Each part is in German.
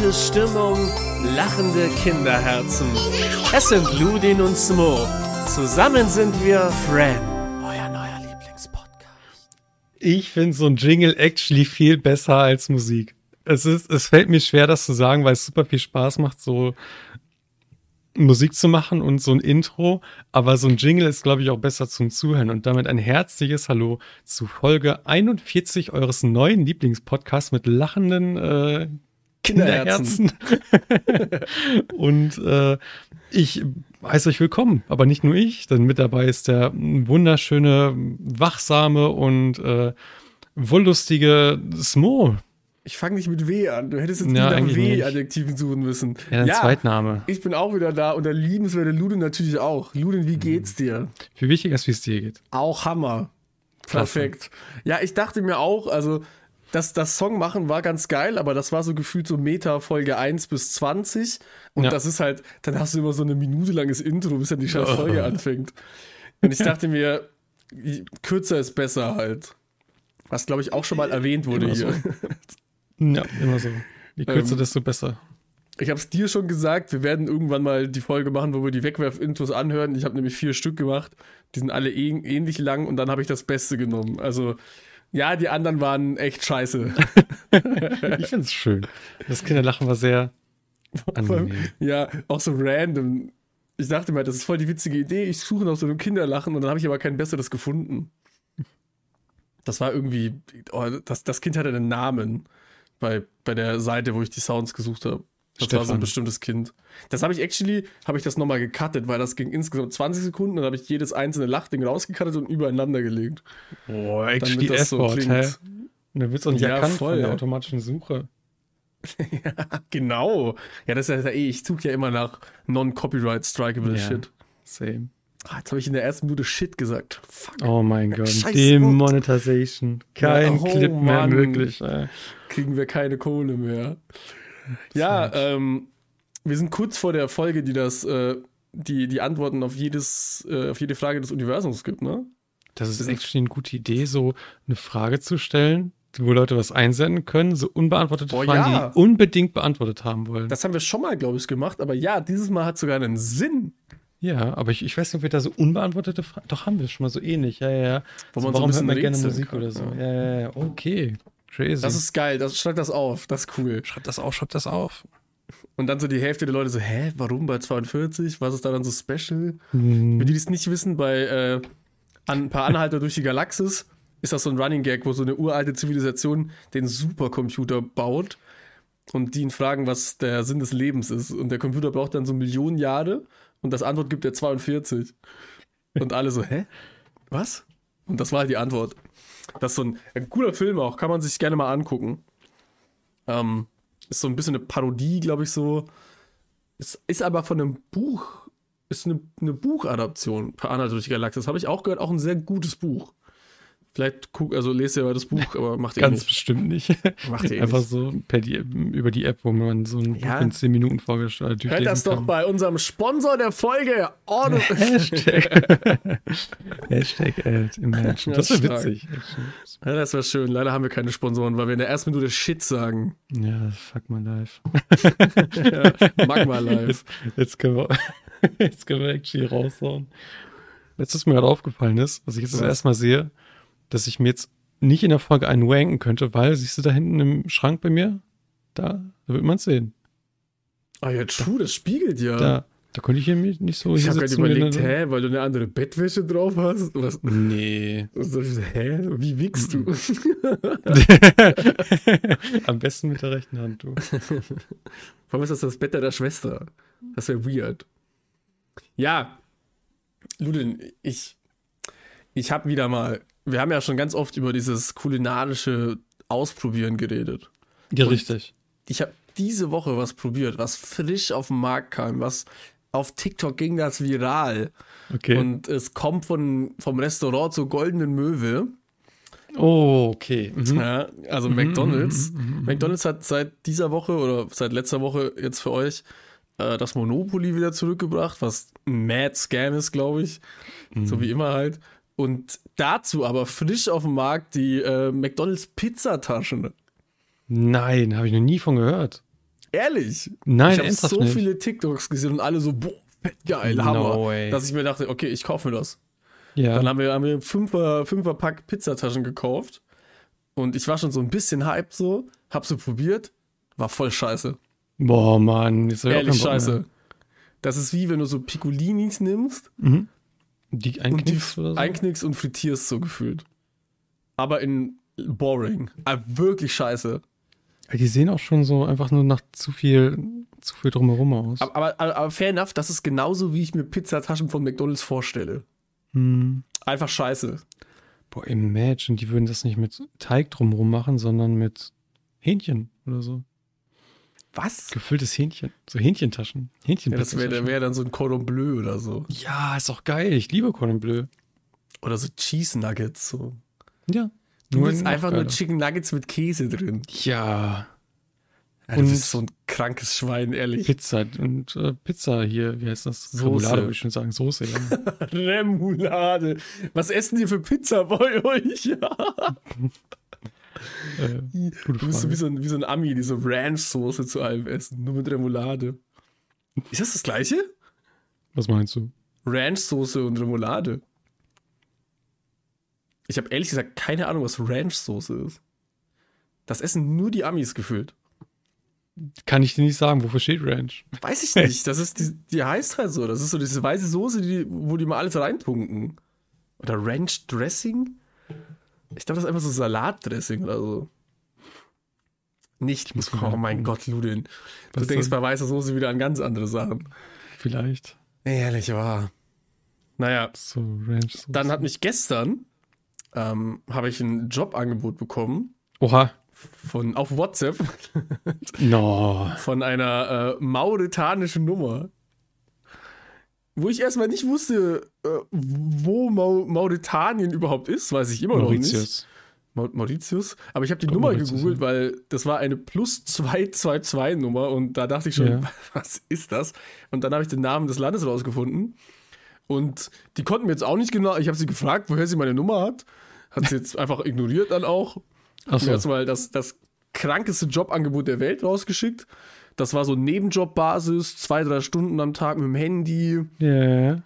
gute Stimmung, lachende Kinderherzen. Es sind Ludin und Smo. Zusammen sind wir Fran, euer neuer Lieblingspodcast. Ich finde so ein Jingle actually viel besser als Musik. Es ist, es fällt mir schwer, das zu sagen, weil es super viel Spaß macht, so Musik zu machen und so ein Intro, aber so ein Jingle ist, glaube ich, auch besser zum Zuhören. Und damit ein herzliches Hallo zu Folge 41 eures neuen Lieblingspodcasts mit lachenden äh, Kinderherzen. und äh, ich heiße euch willkommen, aber nicht nur ich, denn mit dabei ist der wunderschöne, wachsame und äh, wohllustige Smo. Ich fange nicht mit W an. Du hättest jetzt Ja, ja, nicht. W-Adjektiven suchen müssen. Ja, ein Zweitname. ich bin auch wieder da und der liebenswerte Ludin natürlich auch. Ludin, wie geht's dir? Viel wichtiger ist, wie es dir geht. Auch Hammer. Klasse. Perfekt. Ja, ich dachte mir auch, also das, das Song machen war ganz geil, aber das war so gefühlt so Meta Folge 1 bis 20 und Ja. das ist halt, dann hast du immer so eine Minute langes Intro, bis dann die scheiß Folge anfängt. Und ich dachte mir, kürzer ist besser halt. Was glaube ich auch schon mal erwähnt wurde Immer hier. so. Ja, immer so. Je kürzer, Ähm, desto besser. Ich habe es dir schon gesagt, wir werden irgendwann mal die Folge machen, wo wir die Wegwerf-Intros anhören. Ich habe nämlich vier Stück gemacht. Die sind alle ähn- ähnlich lang und dann habe ich das Beste genommen. Also, ja, die anderen waren echt scheiße. Ich finde es schön. Das Kinderlachen war sehr angenehm. ja, auch so random. Ich dachte mir, das ist voll die witzige Idee. Ich suche nach so einem Kinderlachen und dann habe ich aber kein besseres gefunden. Das war irgendwie, oh, das, das Kind hatte einen Namen bei, bei der Seite, wo ich die Sounds gesucht habe. Das war so ein Stefan. bestimmtes Kind. Das habe ich actually, habe ich das nochmal gecuttet, weil das ging insgesamt 20 Sekunden, dann habe ich jedes einzelne Lachding rausgecuttet und übereinander gelegt. Boah, actually das so hä? klingt. Wird es auch nicht Ja, erkannt voll, von der ja. automatischen Suche. Genau. Ja, das ist ja eh, ich suche ja immer nach non-copyright strikeable Ja. Shit. Same. Ah, jetzt habe ich in der ersten Minute Shit gesagt. Fuck. Oh mein Gott. Demonetization. Kein Ja, oh Clip mehr Mann. möglich. Ey. kriegen wir keine Kohle mehr. Ja, ähm, wir sind kurz vor der Folge, die das, äh, die, die Antworten auf jedes, äh, auf jede Frage des Universums gibt, ne? Das ist actually eine gute Idee, so eine Frage zu stellen, wo Leute was einsenden können, so unbeantwortete Boah, Fragen, ja. die unbedingt beantwortet haben wollen. Das haben wir schon mal, glaube ich, gemacht, aber ja, dieses Mal hat sogar einen Sinn. ja, aber ich, ich weiß nicht, ob wir da so unbeantwortete Fragen. Doch, haben wir schon mal so ähnlich. Ja, ja, ja. Wo So, man so ein warum hört man gerne Musik kann, oder so? ja. Ja, ja, ja. Okay. Crazy. Das ist geil, das, schreib das auf, das ist cool. schreibt das auf, schreibt das auf. Und dann so die Hälfte der Leute so, hä, warum bei 42? Was ist da dann so special? Hm. Für die, die es nicht wissen, bei äh, ein paar Anhalter durch die Galaxis ist das so ein Running Gag, wo so eine uralte Zivilisation den Supercomputer baut und die ihn fragen, was der Sinn des Lebens ist. Und der Computer braucht dann so Millionen Jahre und das Antwort gibt er 42. Und alle so, hä? Was? Und das war halt die Antwort. Das ist so ein, ein cooler Film auch, kann man sich gerne mal angucken. Ähm, ist so ein bisschen eine Parodie, glaube ich, so. Es ist aber von einem Buch, ist eine, eine Buchadaption per Anhalt durch die Galaxis. Habe ich auch gehört, auch ein sehr gutes Buch. Vielleicht guck, also lest ihr mal das Buch, aber macht ihr Ganz nicht. bestimmt nicht. Macht ihr eh Einfach nicht. so per die, über die App, wo man so ein Ja. Buch in 10 Minuten vorgestellt Hört das doch bei unserem Sponsor der Folge. Ordo Hashtag. Hashtag Ad Imagine. Das wäre Ja, stark. witzig. ja, das wäre schön. Leider haben wir keine Sponsoren, weil wir in der ersten Minute Shit sagen. Ja, fuck my life. Ja, Magma Live. Jetzt, jetzt, können wir, jetzt können wir actually raushauen. Letztes mir gerade aufgefallen ist, was ich jetzt das erste Mal sehe, dass ich mir jetzt nicht in der Folge einen wanken könnte, weil, siehst du da hinten im Schrank bei mir? Da, da wird man es sehen. Ah ja, true, das spiegelt ja. Da, da konnte ich hier nicht nicht so ich habe gerade überlegt, hä, weil du eine andere Bettwäsche drauf hast? Was? Nee. was soll ich so, hä? Wie wickst du? Am besten mit der rechten Hand, du. Warum ist das das Bett deiner Schwester? Das wäre weird. Ja, Ludin, ich, ich habe wieder mal, wir haben ja schon ganz oft über dieses kulinarische Ausprobieren geredet. Ja, Und- richtig. Ich habe diese Woche was probiert, was frisch auf den Markt kam, was auf TikTok ging das viral. Okay. Und es kommt von, vom Restaurant zur Goldenen Möwe. oh, okay. Mhm. Ja, also McDonalds. McDonalds hat seit dieser Woche oder seit letzter Woche jetzt für euch äh, das Monopoly wieder zurückgebracht, was ein Mad Scam ist, glaube ich. So wie immer halt. Und dazu aber frisch auf dem Markt die äh, McDonalds Pizzataschen. Nein, habe ich noch nie von gehört. Ehrlich. Nein, ich habe so nicht. viele TikToks gesehen und alle so, boah, fett geil, Hammer. Way. Dass ich mir dachte, okay, ich kaufe mir das. Ja. Dann haben wir, haben wir Fünfer, Fünfer Pack Pizzataschen gekauft. Und ich war schon so ein bisschen hyped so, hab sie probiert, war voll scheiße. Boah, Mann. Auch Ehrlich scheiße. Das ist wie wenn du so Piccolinis nimmst Die und die einknickst oder so? einknickst und frittierst so gefühlt. Aber in boring. Ah, wirklich scheiße. Die sehen auch schon so einfach nur nach zu viel, zu viel drumherum aus. Aber, aber, aber, aber fair enough, das ist genauso, wie ich mir Pizzataschen von McDonalds vorstelle. Hm. Einfach scheiße. Boah, imagine, die würden das nicht mit Teig drumherum machen, sondern mit Hähnchen oder so. Was? Gefülltes Hähnchen. So Hähnchentaschen. Ja, Hähnchen. das wäre wär dann so ein Cordon Bleu oder so. ja, ist doch geil. Ich liebe Cordon Bleu. Oder so Cheese Nuggets. So. Ja. Du willst einfach nur. Chicken Nuggets mit Käse drin. Ja. Ja, du Und- bist so ein krankes Schwein, ehrlich. Pizza und äh, Pizza hier, wie heißt das? Soße. Remoulade, würde ich schon sagen. Soße, ja. Remoulade. Was essen die für Pizza bei euch? Äh, Du bist so wie so ein, wie so ein Ami, die so Ranch-Soße zu allem essen, nur mit Remoulade. Ist das das gleiche? Was meinst du? Ranch-Soße und Remoulade. Ich habe ehrlich gesagt keine Ahnung, was Ranch-Soße ist. Das essen nur die Amis gefühlt. Kann ich dir nicht sagen, wofür steht Ranch? Weiß ich nicht. Das ist die, die heißt halt so. Das ist so diese weiße Soße, die, wo die mal alles reintunken. Oder Ranch Dressing? Ich glaube, das ist einfach so Salatdressing oder so. Nicht. muss Oh mein. Gott, Ludin. Du denkst bei weißer Soße wieder an ganz andere Sachen. Vielleicht. Ehrlich wahr. Naja, So Ranch. Soße. dann hat mich gestern ähm, habe ich ein Jobangebot bekommen Oha. von auf WhatsApp No. von einer äh, mauretanischen Nummer. Wo ich erstmal nicht wusste, äh, wo Mau Mauretanien überhaupt ist, weiß ich immer noch nicht. Mauritius. Mau Mauritius. Aber ich habe die Doch, Nummer Mauritius, gegoogelt, ja. weil das war eine plus 222 Nummer und da dachte ich schon, Ja. was ist das? Und dann habe ich den Namen des Landes rausgefunden. Und die konnten mir jetzt auch nicht genau, ich habe sie gefragt, woher sie meine Nummer hat. Hat sie jetzt einfach ignoriert dann auch. Mir Achso. jetzt mal das, das krankeste Jobangebot der Welt rausgeschickt. Das war so Nebenjobbasis, zwei, drei Stunden am Tag mit dem Handy. Ja.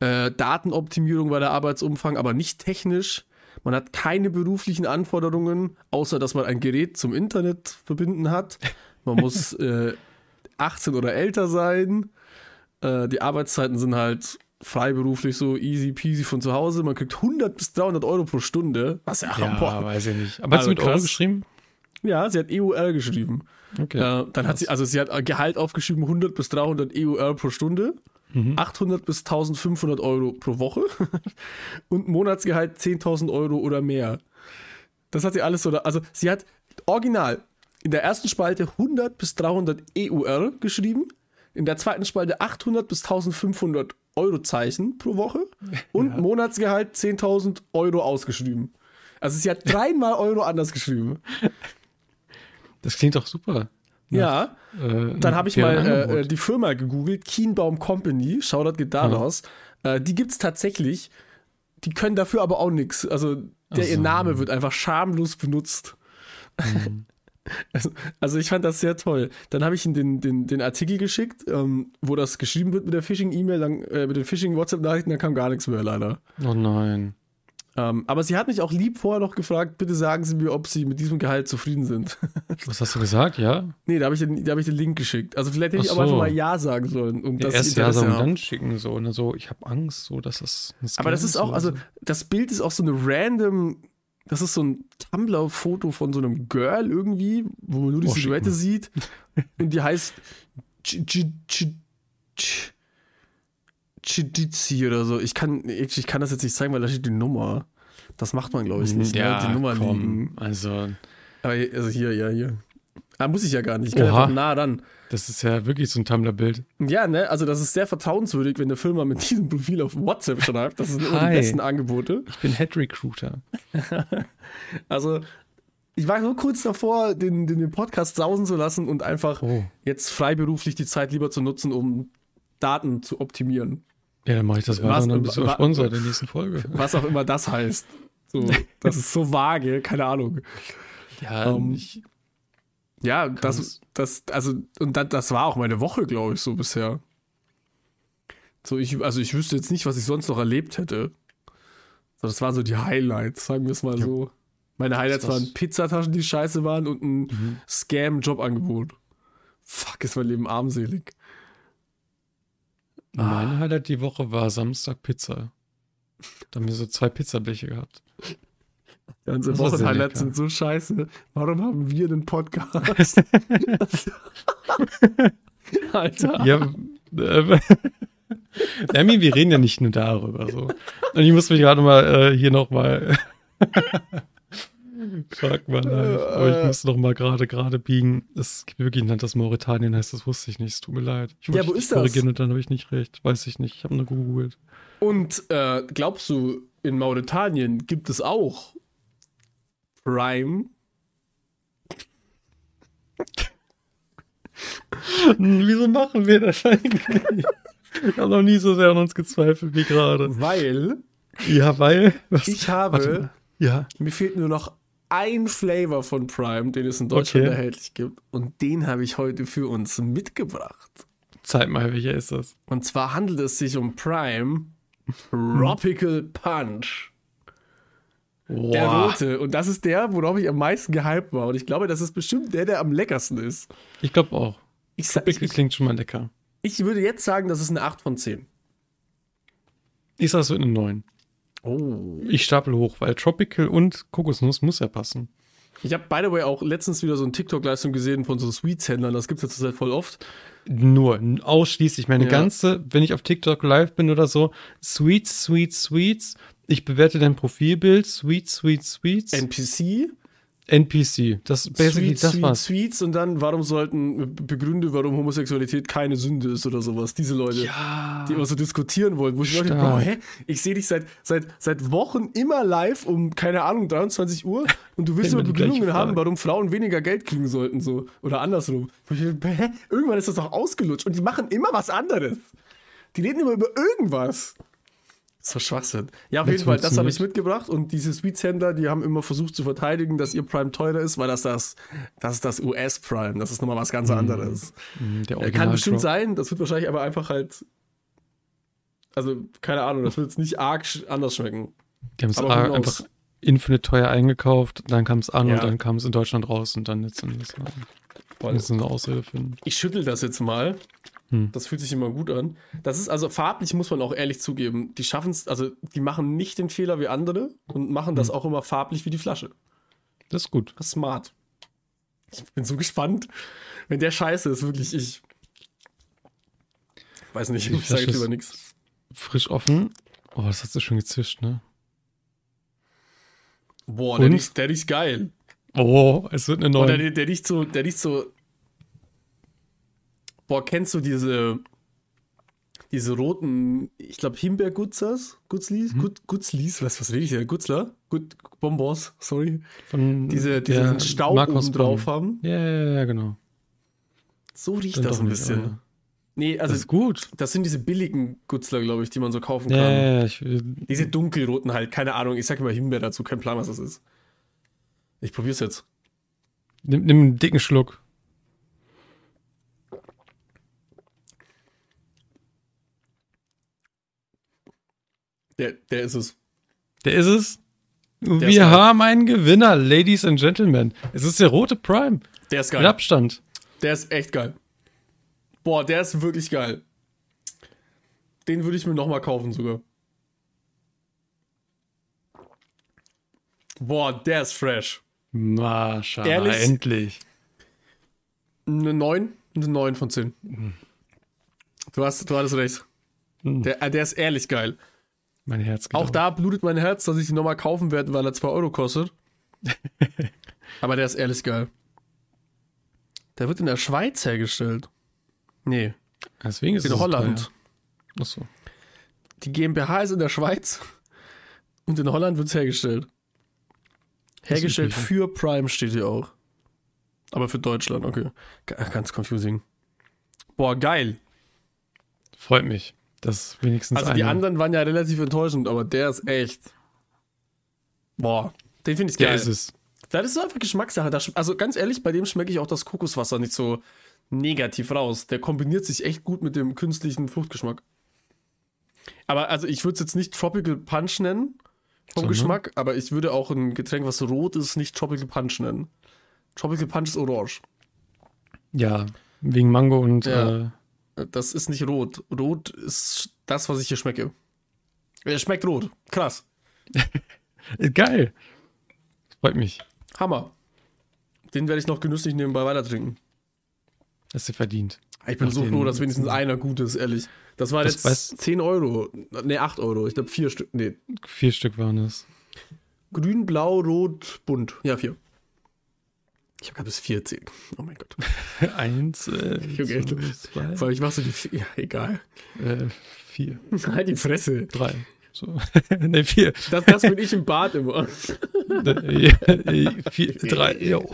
Äh, Datenoptimierung war der Arbeitsumfang, aber nicht technisch. Man hat keine beruflichen Anforderungen, außer dass man ein Gerät zum Internet verbinden hat. Man muss äh, 18 oder älter sein. Äh, die Arbeitszeiten sind halt freiberuflich so easy peasy von zu Hause. Man kriegt 100 bis 300 Euro pro Stunde. Was ja, Ja, boah. weiß ich nicht. Aber hast Also du mit Euro krass. geschrieben? ja, sie hat EUR geschrieben. Okay. Äh, dann hat sie, also sie hat Gehalt aufgeschrieben 100 bis 300 EUR pro Stunde, Mhm. 800 bis 1500 Euro pro Woche und Monatsgehalt 10.000 Euro oder mehr. Das hat sie alles so, da, also sie hat original in der ersten Spalte 100 bis 300 EUR geschrieben, in der zweiten Spalte 800 bis 1500 Euro Zeichen pro Woche und Monatsgehalt 10.000 Euro ausgeschrieben. Also sie hat dreimal Euro anders geschrieben. Das klingt doch super. Ja. Äh, Dann habe ich mal äh, äh, die Firma gegoogelt, Kienbaum Company, Shoutout geht da Ja. raus. Äh, die gibt's tatsächlich. Die können dafür aber auch nichts. Also der Ach ihr so. Name wird einfach schamlos benutzt. Mhm. Also, also ich fand das sehr toll. Dann habe ich ihm den, den, den Artikel geschickt, ähm, wo das geschrieben wird mit der Phishing-E-Mail, äh, mit den Phishing-WhatsApp-Nachrichten, dann kam gar nichts mehr leider. Oh nein. Ähm, aber sie hat mich auch lieb vorher noch gefragt, bitte sagen Sie mir, ob Sie mit diesem Gehalt zufrieden sind. Was hast du gesagt? Ja? nee, da habe ich, den- da hab ich den Link geschickt. Also vielleicht hätte ich Ach auch einfach so. mal Ja sagen sollen. Und Ja, erst ich ja so Interesse und dann schicken so. Und so, ich habe Angst, so dass das. Aber das ist auch, also so. das Bild ist auch so eine random, das ist so ein Tumblr-Foto von so einem Girl irgendwie, wo man nur die Oh, Silhouette sieht. Und die heißt Chidizi oder so. Ich kann, ich kann das jetzt nicht zeigen, weil da steht die Nummer. Das macht man, glaube ich, nicht. ne? Die Nummer komm. liegen. Also, Aber hier- also hier, ja, hier. Ah, muss ich ja gar nicht. Ich kann Oha. einfach nah ran. das ist ja wirklich so ein Tumblr-Bild. Ja, ne, also das ist sehr vertrauenswürdig, wenn eine Firma mit diesem Profil auf WhatsApp schreibt. Das sind immer die besten Angebote. Ich bin Head Recruiter. Also, ich war so kurz davor, den, den, den Podcast sausen zu lassen und einfach Oh. jetzt freiberuflich die Zeit lieber zu nutzen, um Daten zu optimieren. Ja, dann mache ich das weiter Was- und dann bist du Sponsor der nächsten Folge. Was auch immer das heißt. So, das ist so vage, keine Ahnung. Ja, Ähm, ich, Ja, das, das, also, und das, das war auch meine Woche, glaube ich, so bisher. So, ich, also ich wüsste jetzt nicht, was ich sonst noch erlebt hätte. So, das waren so die Highlights, sagen wir es mal Ja. so. Meine Highlights waren Pizzataschen, die scheiße waren und ein Mhm. Scam-Jobangebot. Fuck, ist mein Leben armselig. Mein Highlight die Woche war Samstag Pizza. Da haben wir so zwei Pizzableche gehabt. Ja, unsere Wochenhighlights sind so scheiße. Warum haben wir einen Podcast? Alter. Ja, äh, Demi, wir reden ja nicht nur darüber. So. Und ich muss mich gerade mal äh, hier nochmal. Fuck live. Aber ich muss noch mal gerade gerade biegen. Es gibt wirklich ein Land, das Mauretanien heißt, das wusste ich nicht. Es tut mir leid. Ich Ja, wo ist das? korrigieren und dann habe ich nicht recht. Weiß ich nicht. Ich habe nur gegoogelt. Und äh, glaubst du, in Mauretanien gibt es auch Prime? Hm, Wieso machen wir das eigentlich? Ich habe noch nie so sehr an uns gezweifelt wie gerade. Weil Ja, weil. Was? ich habe. Ja. mir fehlt nur noch ein Flavor von Prime, den es in Deutschland Okay. erhältlich gibt. Und den habe ich heute für uns mitgebracht. Zeig mal, welcher ist das? Und zwar handelt es sich um Prime Tropical Punch. Der Boah. rote. Und das ist der, worauf ich am meisten gehypt war. Und ich glaube, das ist bestimmt der, der am leckersten ist. Ich glaube auch. Ich, sa- ich, klingt schon mal lecker. ich würde jetzt sagen, das ist eine 8 von 10. Ich sag, es wird eine 9. Oh. Ich stapel hoch, weil Tropical und Kokosnuss muss ja passen. Ich habe, by the way, auch letztens wieder so eine TikTok-Leistung gesehen von so Sweets-Händlern. Das gibt es jetzt zurzeit voll oft. Nur, ausschließlich. Meine Ja. ganze, wenn ich auf TikTok live bin oder so, Sweets, Sweets, Sweets. Ich bewerte dein Profilbild, Sweets, Sweets, Sweets. NPC, NPC. Das basically, Sweets, das Sweets, war's. Sweets und dann, warum sollten, begründe, warum Homosexualität keine Sünde ist oder sowas. Diese Leute. Ja. die immer so diskutieren wollen, wo ich Stark. boah, hä? Ich sehe dich seit, seit, seit Wochen immer live um, keine Ahnung, 23 Uhr und du willst Immer Begründungen haben, warum Frauen weniger Geld kriegen sollten, so. Oder andersrum. Ich hä? Irgendwann ist das doch ausgelutscht und die machen immer was anderes. Die reden immer über irgendwas. So Schwachsinn. Ja, auf Wenn's jeden Fall, das habe ich mitgebracht und diese Sweets-Händler, die haben immer versucht zu verteidigen, dass ihr Prime teurer ist, weil das das, das ist das US-Prime, das ist nochmal was ganz anderes. Mm, Kann bestimmt Drop. sein, das wird wahrscheinlich aber einfach halt. Also, keine Ahnung, das wird jetzt nicht arg anders schmecken. Die haben es einfach infinite teuer eingekauft, dann kam es an Ja. und dann kam es in Deutschland raus und dann jetzt in das Voll. müssen eine Ausrede finden. Ich schüttel das jetzt mal. Hm. Das fühlt sich immer gut an. Das ist also farblich, muss man auch ehrlich zugeben. Die schaffen es, also die machen nicht den Fehler wie andere und machen das auch immer farblich wie die Flasche. Das ist gut. Das ist smart. Ich bin so gespannt. Wenn der scheiße ist, wirklich ich. Weiß nicht, ich sage jetzt lieber nichts. Frisch offen. Oh, das hast du schon gezischt, ne? Boah, der riecht, der riecht geil. Oh, es wird eine neue. der, der riecht so, der riecht so. Boah, kennst du diese, diese roten, ich glaube Himbeergutzers? Gutzlis? Gut, Gutzlis? Was, was rede ich denn? Gutzler? Gut, Bonbons, sorry. Von Diese, die diesen Staub Markus oben drauf Bonn. haben. Ja, ja, ja, genau. So riecht das ein bisschen. aber- Nee, also das ist gut. das sind diese billigen Gutzler, glaube ich, die man so kaufen Ja, kann. ja, ja, ich, Diese dunkelroten halt, keine Ahnung, ich sag immer Himbeer dazu, kein Plan, was das ist. Ich probier's jetzt. nimm, nimm einen dicken Schluck. Der, der ist es. Der ist es. ist Wir haben einen Gewinner, Ladies and Gentlemen. Es ist der rote Prime. Der ist Mit geil. Abstand. Der ist echt geil. Boah, der ist wirklich geil. Den würde ich mir nochmal kaufen sogar. Boah, der ist fresh. Maschallah, Ehrlich? endlich. Eine 9, eine 9 von 10. Du hast, du hattest recht. Mhm. Der, äh, der ist ehrlich geil. Mein Herz Auch auf. da blutet mein Herz, dass ich ihn nochmal kaufen werde, weil er 2 Euro kostet. Aber der ist ehrlich geil. Der wird in der Schweiz hergestellt. Nee, Deswegen ist in es Holland. teuer. Achso. Die GmbH ist in der Schweiz und in Holland wird es hergestellt. Hergestellt für Prime steht hier auch. Aber für Deutschland, okay. Ganz confusing. Boah, geil. Freut mich. Das wenigstens Also die anderen waren ja relativ enttäuschend, aber der ist echt. Boah, den finde ich Der geil. ist es. Das ist einfach Geschmackssache. Also ganz ehrlich, bei dem schmecke ich auch das Kokoswasser nicht so negativ raus. Der kombiniert sich echt gut mit dem künstlichen Fruchtgeschmack. Aber also ich würde es jetzt nicht Tropical Punch nennen vom Sondern? Geschmack, aber ich würde auch ein Getränk, was so rot ist, nicht Tropical Punch nennen. Tropical Punch ist orange. Ja, wegen Mango und Ja. äh, Das ist nicht rot. Rot ist das, was ich hier schmecke. Er schmeckt rot. Krass. geil. Freut mich. Hammer. Den werde ich noch genüsslich nebenbei weiter trinken. Hast du verdient. Ich bin Nach so froh, dass wenigstens einer gut ist, ehrlich. Das war Das jetzt weiß- 10 Euro. Ne, 8 Euro. Ich glaube, vier Stück. Nee. Vier Stück waren es. Grün, blau, rot, bunt. Ja, vier. Ich habe bis vier erzählt. Oh mein Gott. Eins, äh, Okay. zwei, Weil ich mach so die vier. Ja, egal. äh, vier, halt die Fresse. drei. So. ne, vier. Das, das bin ich im Bad immer. Äh, äh, vier, drei. Jo.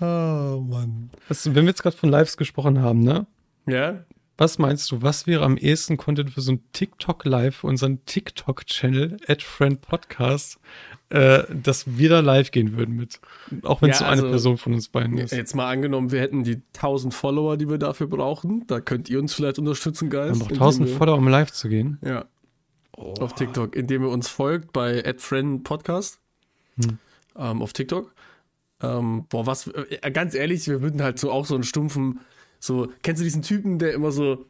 oh Mann. Was, wenn wir jetzt gerade von Lives gesprochen haben, ne? Ja? Was meinst du, was wäre am ehesten Content für so ein TikTok Live, für unseren TikTok-Channel, Friend Podcast, äh, dass wir da live gehen würden mit? Auch wenn es Ja, so eine also- Person von uns beiden ist. Jetzt mal angenommen, wir hätten die 1000 Follower, die wir dafür brauchen. Da könnt ihr uns vielleicht unterstützen, Guys. Auch indem 1000 wir- Follower, um live zu gehen. Ja. Auf TikTok, indem ihr uns folgt bei @friend_podcast Hm. ähm, auf TikTok. Ähm, boah, was, äh, ganz ehrlich, wir würden halt so auch so einen stumpfen, so, kennst du diesen Typen, der immer so,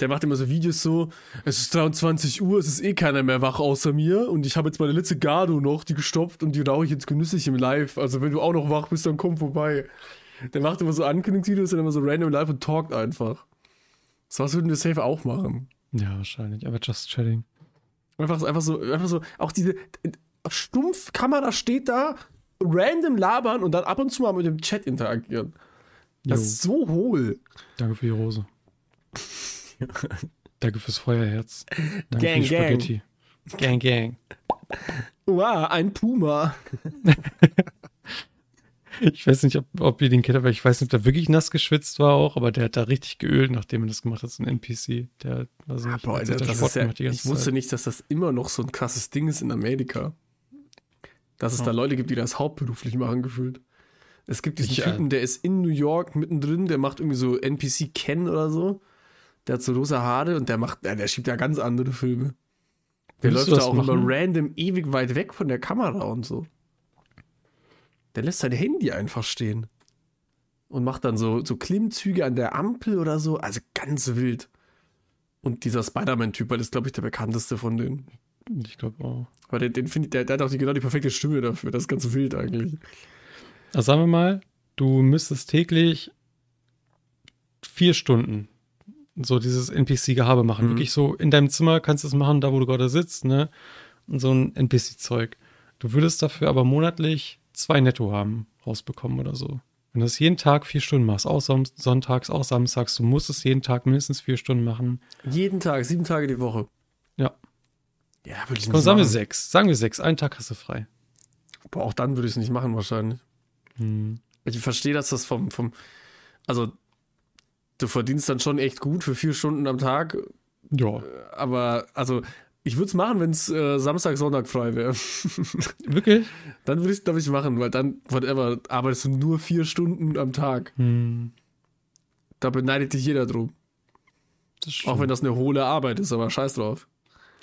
der macht immer so Videos so, es ist 23 Uhr, es ist eh keiner mehr wach außer mir und ich habe jetzt meine letzte Gardo noch, die gestopft und die rauche ich jetzt genüsslich im Live. Also wenn du auch noch wach bist, dann komm vorbei. Der macht immer so Ankündigungsvideos und immer so random live und talkt einfach. So was würden wir safe auch machen. Ja, wahrscheinlich, aber just chatting. Einfach, einfach so, einfach so, auch diese stumpf Kamera steht da, random labern und dann ab und zu mal mit dem Chat interagieren. Das Jo. ist so hohl. Danke für die Rose. Danke fürs Feuerherz. Danke Gang, für die gang. Spaghetti. Gang, gang. Wow, ein Puma. Ich weiß nicht, ob, ob ihr den kennt, aber ich weiß nicht, ob der wirklich nass geschwitzt war auch, aber der hat da richtig geölt, nachdem er das gemacht hat, so ein NPC. Der, weiß nicht, Boah, hat das, ja, ich wusste Zeit. nicht, dass das immer noch so ein krasses Ding ist in Amerika. Dass es da Leute gibt, die das hauptberuflich machen, gefühlt. Es gibt diesen Ich, äh, Typen, der ist in New York mittendrin, der macht irgendwie so NPC Ken oder so. Der hat so rosa Haare und der macht, der schiebt ja ganz andere Filme. Der du läuft da auch machen? immer random ewig weit weg von der Kamera und so. Der lässt sein Handy einfach stehen. Und macht dann so, so Klimmzüge an der Ampel oder so. Also ganz wild. Und dieser Spider-Man-Typ, weil das ist, glaube ich, der bekannteste von denen. Ich glaube auch. Weil den, den finde ich, der, der hat auch die, genau die perfekte Stimme dafür. Das ist ganz wild eigentlich. Also sagen wir mal, du müsstest täglich vier Stunden so dieses NPC-Gehabe machen. Mhm. Wirklich so in deinem Zimmer kannst du es machen, da wo du gerade sitzt, ne? Und so ein NPC-Zeug. Du würdest dafür aber monatlich zwei Netto haben, rausbekommen oder so. Wenn du das jeden Tag vier Stunden machst, auch Son- sonntags, auch samstags, du musst es jeden Tag mindestens vier Stunden machen. Jeden Tag, sieben Tage die Woche. Ja. Ja, würde ich Komm, nicht sagen wir machen. sechs. Sagen wir sechs. Einen Tag hast du frei. Boah, auch dann würde ich es nicht machen wahrscheinlich. Hm. Ich verstehe, dass das vom, vom, also du verdienst dann schon echt gut für vier Stunden am Tag, Ja, aber also ich würde es machen, wenn es äh, Samstag, Sonntag frei wäre. wirklich? dann würde ich es, glaube ich, machen, weil dann, whatever, arbeitest du nur vier Stunden am Tag. Hm. Da beneidet dich jeder drum. Auch wenn das eine hohle Arbeit ist, aber scheiß drauf.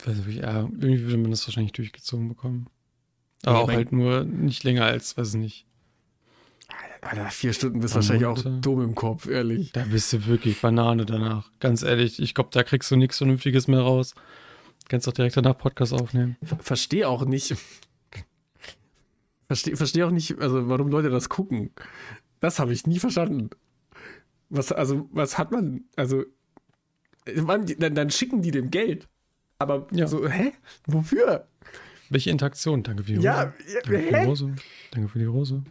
Weiß nicht, ja, irgendwie würde man das wahrscheinlich durchgezogen bekommen. Aber Ja, auch halt nur nicht länger als, weiß ich nicht. Alter, vier Stunden bist Paar wahrscheinlich auch dumm im Kopf, ehrlich. Da bist du wirklich Banane danach. Ganz ehrlich, ich glaube, da kriegst du nichts Vernünftiges mehr raus. Kannst doch direkt danach Podcast aufnehmen. Verstehe auch nicht. Verstehe versteh auch nicht, also warum Leute das gucken. Das habe ich nie verstanden. Was, also, was hat man, also, dann, dann schicken die dem Geld. Aber Ja. so, hä? Wofür? Welche Interaktion? Danke für die Rose. Ja, Danke für die hä? Rose. Danke für die Rose.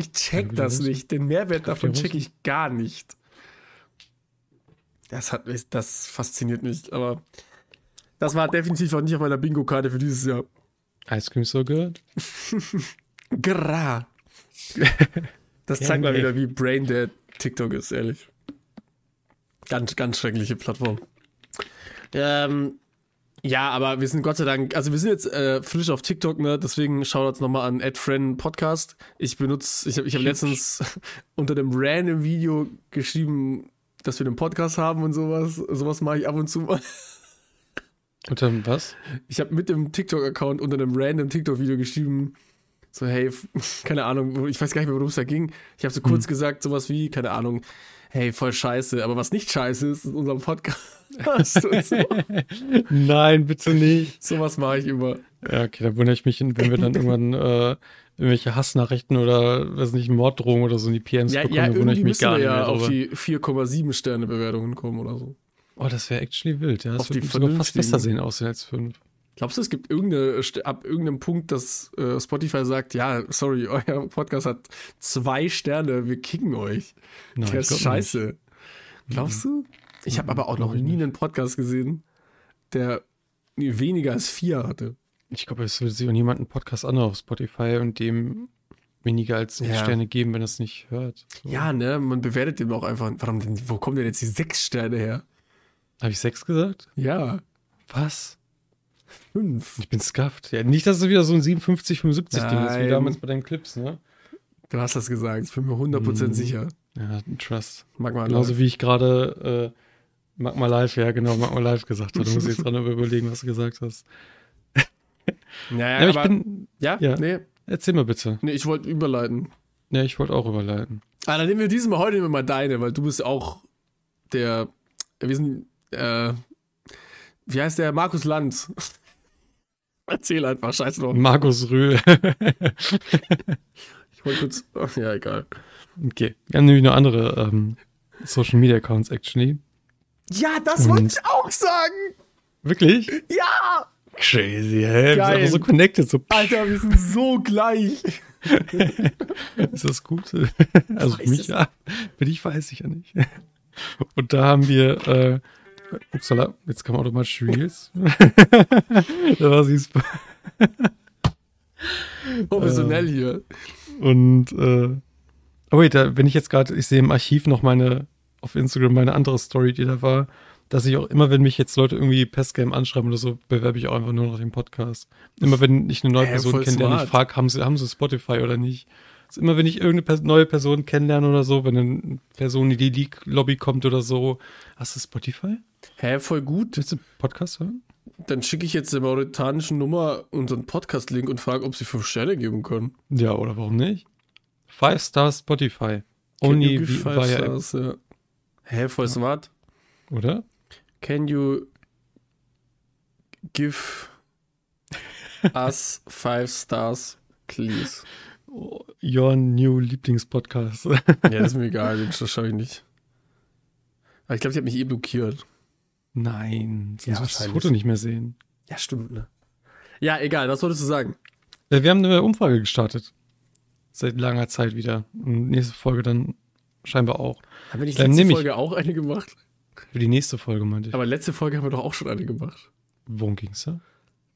Ich check das nicht. Den Mehrwert davon check ich gar nicht. Das hat mich, das fasziniert mich, aber das war definitiv auch nicht auf meiner Bingo-Karte für dieses Jahr. Ice Cream so good. Gra. Das zeigt mal wieder, wie braindead TikTok ist, ehrlich. Ganz, ganz schreckliche Plattform. Ähm, Ja, aber wir sind Gott sei Dank, also wir sind jetzt äh, frisch auf TikTok, ne? Deswegen schaut uns nochmal an @friend Podcast. Ich benutze, ich habe ich hab letztens unter dem random Video geschrieben, dass wir einen Podcast haben und sowas. Sowas mache ich ab und zu mal. Unter was? Ich habe mit dem TikTok-Account unter einem random TikTok-Video geschrieben, so, hey, keine Ahnung, ich weiß gar nicht mehr, worum es da ging. Ich habe so kurz hm. gesagt, sowas wie, keine Ahnung, hey, voll scheiße. Aber was nicht scheiße ist, ist unser Podcast. so. Nein, bitte nicht. Sowas mache ich immer. Ja, okay, da wundere ich mich, wenn wir dann irgendwann äh, irgendwelche Hassnachrichten oder, weiß nicht, Morddrohungen oder so in die PMs ja, bekommen, ja, da wundere ich mich gar nicht ja mehr auf die 4,7 Sterne Bewertungen kommen oder so. Oh, das wäre actually wild, ja. Das auf würde sogar fast besser sehen aussehen als 5. Glaubst du, es gibt irgendeine, ab irgendeinem Punkt, dass äh, Spotify sagt, ja, sorry, euer Podcast hat zwei Sterne, wir kicken euch. Nein, das ist scheiße. Nicht. Glaubst du? Ich habe aber auch noch nie einen Podcast gesehen, der weniger als vier hatte. Ich glaube, es würde sich auch niemand einen Podcast an auf Spotify und dem weniger als ja. Sterne geben, wenn er es nicht hört. So. Ja, ne, man bewertet den auch einfach. Warum denn, wo kommen denn jetzt die sechs Sterne her? Habe ich sechs gesagt? Ja. Was? Fünf. Ich bin scuffed. Ja, nicht, dass es wieder so ein 57, 75 Ding ist, wie damals bei deinen Clips, ne? Du hast das gesagt, ich bin mir 100% mhm. sicher. Ja, Trust. Magma Genauso wie ich gerade äh, Magma Live, ja genau, Magma Live gesagt habe. Du musst jetzt dran überlegen, was du gesagt hast. Naja, ja, aber, bin, ja, ja, nee. Erzähl mal bitte. Nee, ich wollte überleiten. Ja, ich wollte auch überleiten. Ah, dann nehmen wir diesmal heute nehmen wir mal deine, weil du bist auch der, wir sind, äh, wie heißt der? Markus Lanz. Erzähl einfach, scheiß drauf. Markus Rühl. ich wollte kurz, ach, ja, egal. Okay. Wir haben nämlich noch andere ähm, Social Media Accounts, actually. Ja, das wollte ich auch sagen. Wirklich? Ja! Crazy, hä? Wir sind einfach so connected. So. Alter, wir sind so gleich. ist das gut? Also für mich ja. Für dich weiß ich ja nicht. Und da haben wir, äh, upsala, jetzt kann man automatisch Reels. da war sie Professionell äh, hier. Und äh, Oh wait, da, wenn ich jetzt gerade, ich sehe im Archiv noch meine, auf Instagram meine andere Story, die da war, dass ich auch immer, wenn mich jetzt Leute irgendwie Pestgame anschreiben oder so, bewerbe ich auch einfach nur noch den Podcast. Immer wenn ich eine neue äh, Person kennenlerne, ich frage, haben sie, haben sie Spotify oder nicht? Also immer wenn ich irgendeine neue Person kennenlerne oder so, wenn eine Person in die League-Lobby kommt oder so, hast du Spotify? Hä, voll gut. Willst du Podcast hören? Dann schicke ich jetzt der mauritanischen Nummer unseren Podcast-Link und frage, ob sie fünf Sterne geben können. Ja, oder warum nicht? Five Star Spotify. Only Can you five stars, ja. Hä, voll ja. smart. Oder? Can you give us five stars, please? Your new Lieblingspodcast. ja, das ist mir egal, das schaue ich nicht. Aber ich glaube, sie hat mich eh blockiert. Nein, sonst ja, das Foto nicht mehr sehen. Ja, stimmt, ne? Ja, egal, was wolltest du sagen? Äh, wir haben eine Umfrage gestartet seit langer Zeit wieder. Und nächste Folge dann scheinbar auch. Haben wir nicht letzte Folge auch eine gemacht? Für die nächste Folge meinte ich. Aber letzte Folge haben wir doch auch schon eine gemacht. Worum ging's da?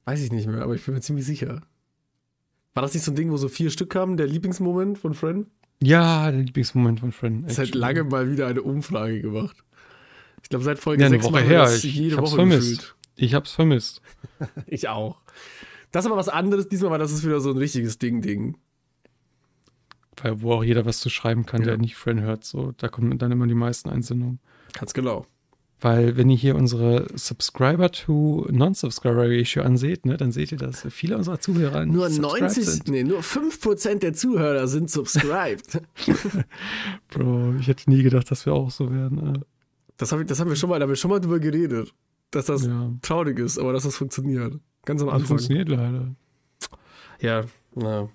Weiß ich nicht mehr, aber ich bin mir ziemlich sicher. War das nicht so ein Ding, wo so vier Stück kamen, der Lieblingsmoment von Fren? Ja, der Lieblingsmoment von Fren. Seit lange mal wieder eine Umfrage gemacht. Ich glaube, seit Folge ja, 6 Woche her. Ich, jede ich hab's Woche vermisst. Gefühlt. Ich hab's vermisst. ich auch. Das ist aber was anderes. Diesmal war das wieder so ein richtiges Ding-Ding. Weil wo auch jeder was zu schreiben kann, ja. der nicht Friend hört. So, da kommen dann immer die meisten Einsendungen. Ganz genau. Weil, wenn ihr hier unsere Subscriber to Non-Subscriber Ratio anseht, ne, dann seht ihr, dass viele unserer Zuhörer nur 90, sind. nee, nur 5% der Zuhörer sind subscribed. Bro, ich hätte nie gedacht, dass wir auch so werden. Äh. Das, hab ich, das haben wir schon mal, da haben wir schon mal drüber geredet, dass das ja. traurig ist, aber dass das funktioniert. Ganz am Anfang. Das funktioniert leider. Ja, na.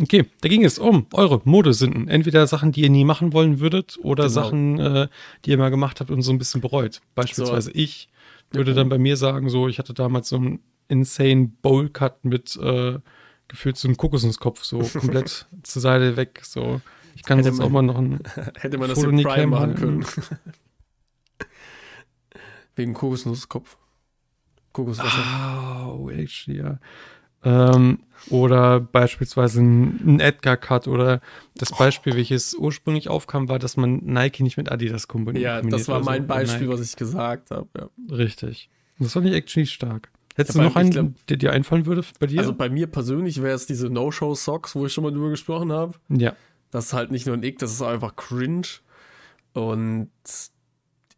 Okay, da ging es um eure Modesünden. Entweder Sachen, die ihr nie machen wollen würdet oder genau. Sachen, äh, die ihr mal gemacht habt und so ein bisschen bereut. Beispielsweise so. ich würde ja. dann bei mir sagen, so, ich hatte damals so einen insane Bowl-Cut mit äh, gefühlt so einem Kokosnusskopf, so komplett zur Seite weg. So, ich kann hätte man, auch mal noch ein Hätte man das in Prime machen können. Wegen Kokosnusskopf. Kokoswasser. Ah, oh, echt, ja. Ähm, oder beispielsweise ein, Edgar-Cut oder das Beispiel, oh. welches ursprünglich aufkam, war, dass man Nike nicht mit Adidas kombiniert. Ja, das war mein Beispiel, was ich gesagt habe. Ja. Richtig. Das doch nicht actually stark. Hättest Ja, du noch ich einen, glaub- der dir einfallen würde bei dir? Also bei mir persönlich wäre es diese No-Show-Socks, wo ich schon mal drüber gesprochen habe. ja. Das ist halt nicht nur ein Ick, das ist einfach cringe. Und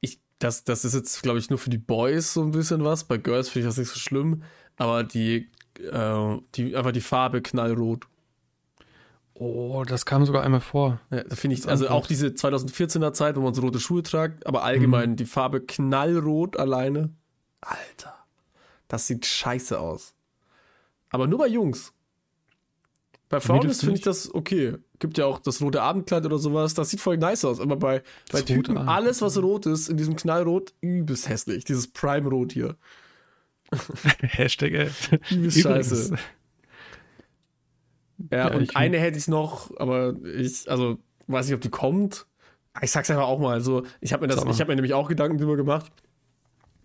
ich, das, das ist jetzt, glaube ich, nur für die Boys so ein bisschen was. Bei Girls finde ich das nicht so schlimm. Aber die, äh, die einfach die Farbe knallrot. Oh, das kam sogar einmal vor. Ja, da finde ich, also auch diese 2014er Zeit, wo man so rote Schuhe tragt, aber allgemein Mhm. die Farbe knallrot alleine. Alter, das sieht scheiße aus. Aber nur bei Jungs. Bei Frauen finde ich das okay. Gibt ja auch das rote Abendkleid oder sowas, das sieht voll nice aus. Aber bei, bei Das rote Typen, alles, was rot ist, in diesem Knallrot, übelst hässlich. Dieses Prime-Rot hier. Hashtag, scheiße. Ja, Ja, und eine hätte ich noch, aber ich, also, weiß nicht, ob die kommt. Ich sag's einfach auch mal. So, ich habe mir das, ich habe mir nämlich auch Gedanken drüber gemacht.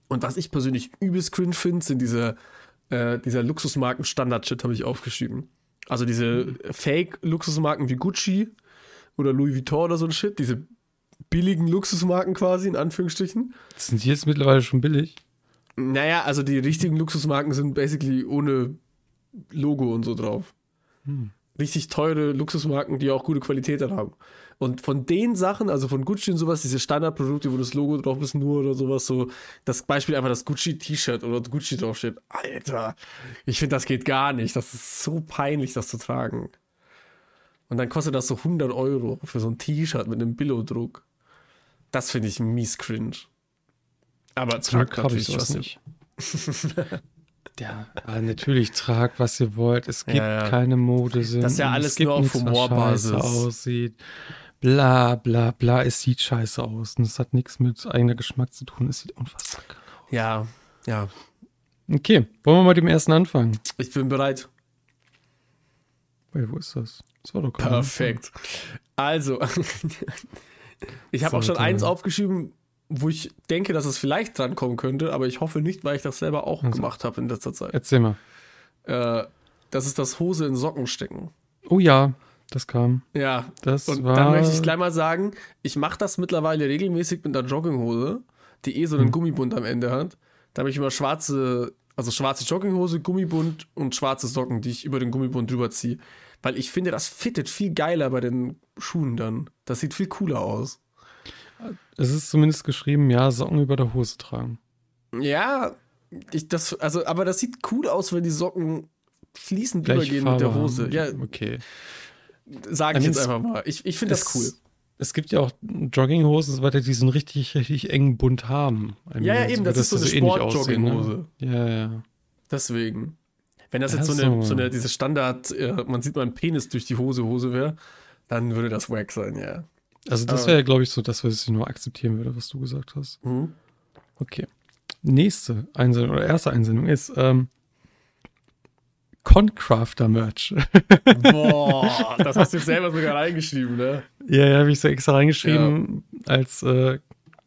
Und was ich persönlich übelst cringe finde, sind diese, äh, dieser Luxusmarken-Standard-Shit, habe ich aufgeschrieben. Also diese Fake-Luxusmarken wie Gucci oder Louis Vuitton oder so ein Shit, diese billigen Luxusmarken quasi, in Anführungsstrichen. Sind die jetzt mittlerweile schon billig? Naja, also die richtigen Luxusmarken sind basically ohne Logo und so drauf. Richtig teure Luxusmarken, die auch gute Qualität dann haben. Und von den Sachen, also von Gucci und sowas, diese Standardprodukte, wo das Logo drauf ist, nur oder sowas, so, das Beispiel einfach das Gucci-T-Shirt oder Gucci draufsteht. Alter, ich finde, das geht gar nicht. Das ist so peinlich, das zu tragen. Und dann kostet das so 100 Euro für so ein T-Shirt mit einem Billo-Druck. Das finde ich mies cringe. Aber tragt habe ich sowas was nicht. ja, natürlich tragt, was ihr wollt. Es gibt Ja, ja. keine Modesinn. Das ist ja alles nur auf Humorbasis. aussieht. Bla, bla, bla. Es sieht scheiße aus. Und es hat nichts mit eigener Geschmack zu tun. Es sieht unfassbar kacke aus. Ja, ja. Okay, wollen wir mal mit dem ersten anfangen? Ich bin bereit. Wait, wo ist das? Das war doch. Perfekt. Also, ich habe auch schon eins aufgeschrieben, wo ich denke, dass es vielleicht drankommen könnte, aber ich hoffe nicht, weil ich das selber auch Also. gemacht habe in letzter Zeit. Erzähl mal. Äh, das ist das Hose in Socken stecken. Oh ja, das kam. Ja, Das und war. dann möchte ich gleich mal sagen, ich mache das mittlerweile regelmäßig mit einer Jogginghose, die eh so einen Hm. Gummibund am Ende hat. Da habe ich immer schwarze, also schwarze Jogginghose, Gummibund und schwarze Socken, die ich über den Gummibund drüber ziehe. Weil ich finde, das fittet viel geiler bei den Schuhen dann. Das sieht viel cooler aus. Es ist zumindest geschrieben, ja, Socken über der Hose tragen. Ja, ich, das, also, aber das sieht cool aus, wenn die Socken fließend Gleiche übergehen Farbe mit der haben. Hose. Ja, okay. sage ich jetzt es- einfach mal. Ich, ich finde das cool. Es gibt ja auch Jogginghosen und so weiter, die so einen richtig, richtig engen Bund haben. I Ja, ja, eben, wird das ist so eine ähnlich aussehen, Sport-Jogginghose. Ne? Ja, ja. Deswegen. Wenn das Ja, jetzt so eine, so. so eine diese Standard, äh, man sieht mal einen Penis durch die Hose, Hose wäre, dann würde das wack sein, ja. Also das Aber- wäre ja, glaube ich, so das, was ich nur akzeptieren würde, was du gesagt hast. Mhm. Okay. Nächste Einsendung oder erste Einsendung ist ähm, Concrafter-Merch. Boah, das hast du jetzt selber sogar reingeschrieben, ne? ja, ja, habe ich so extra reingeschrieben als äh,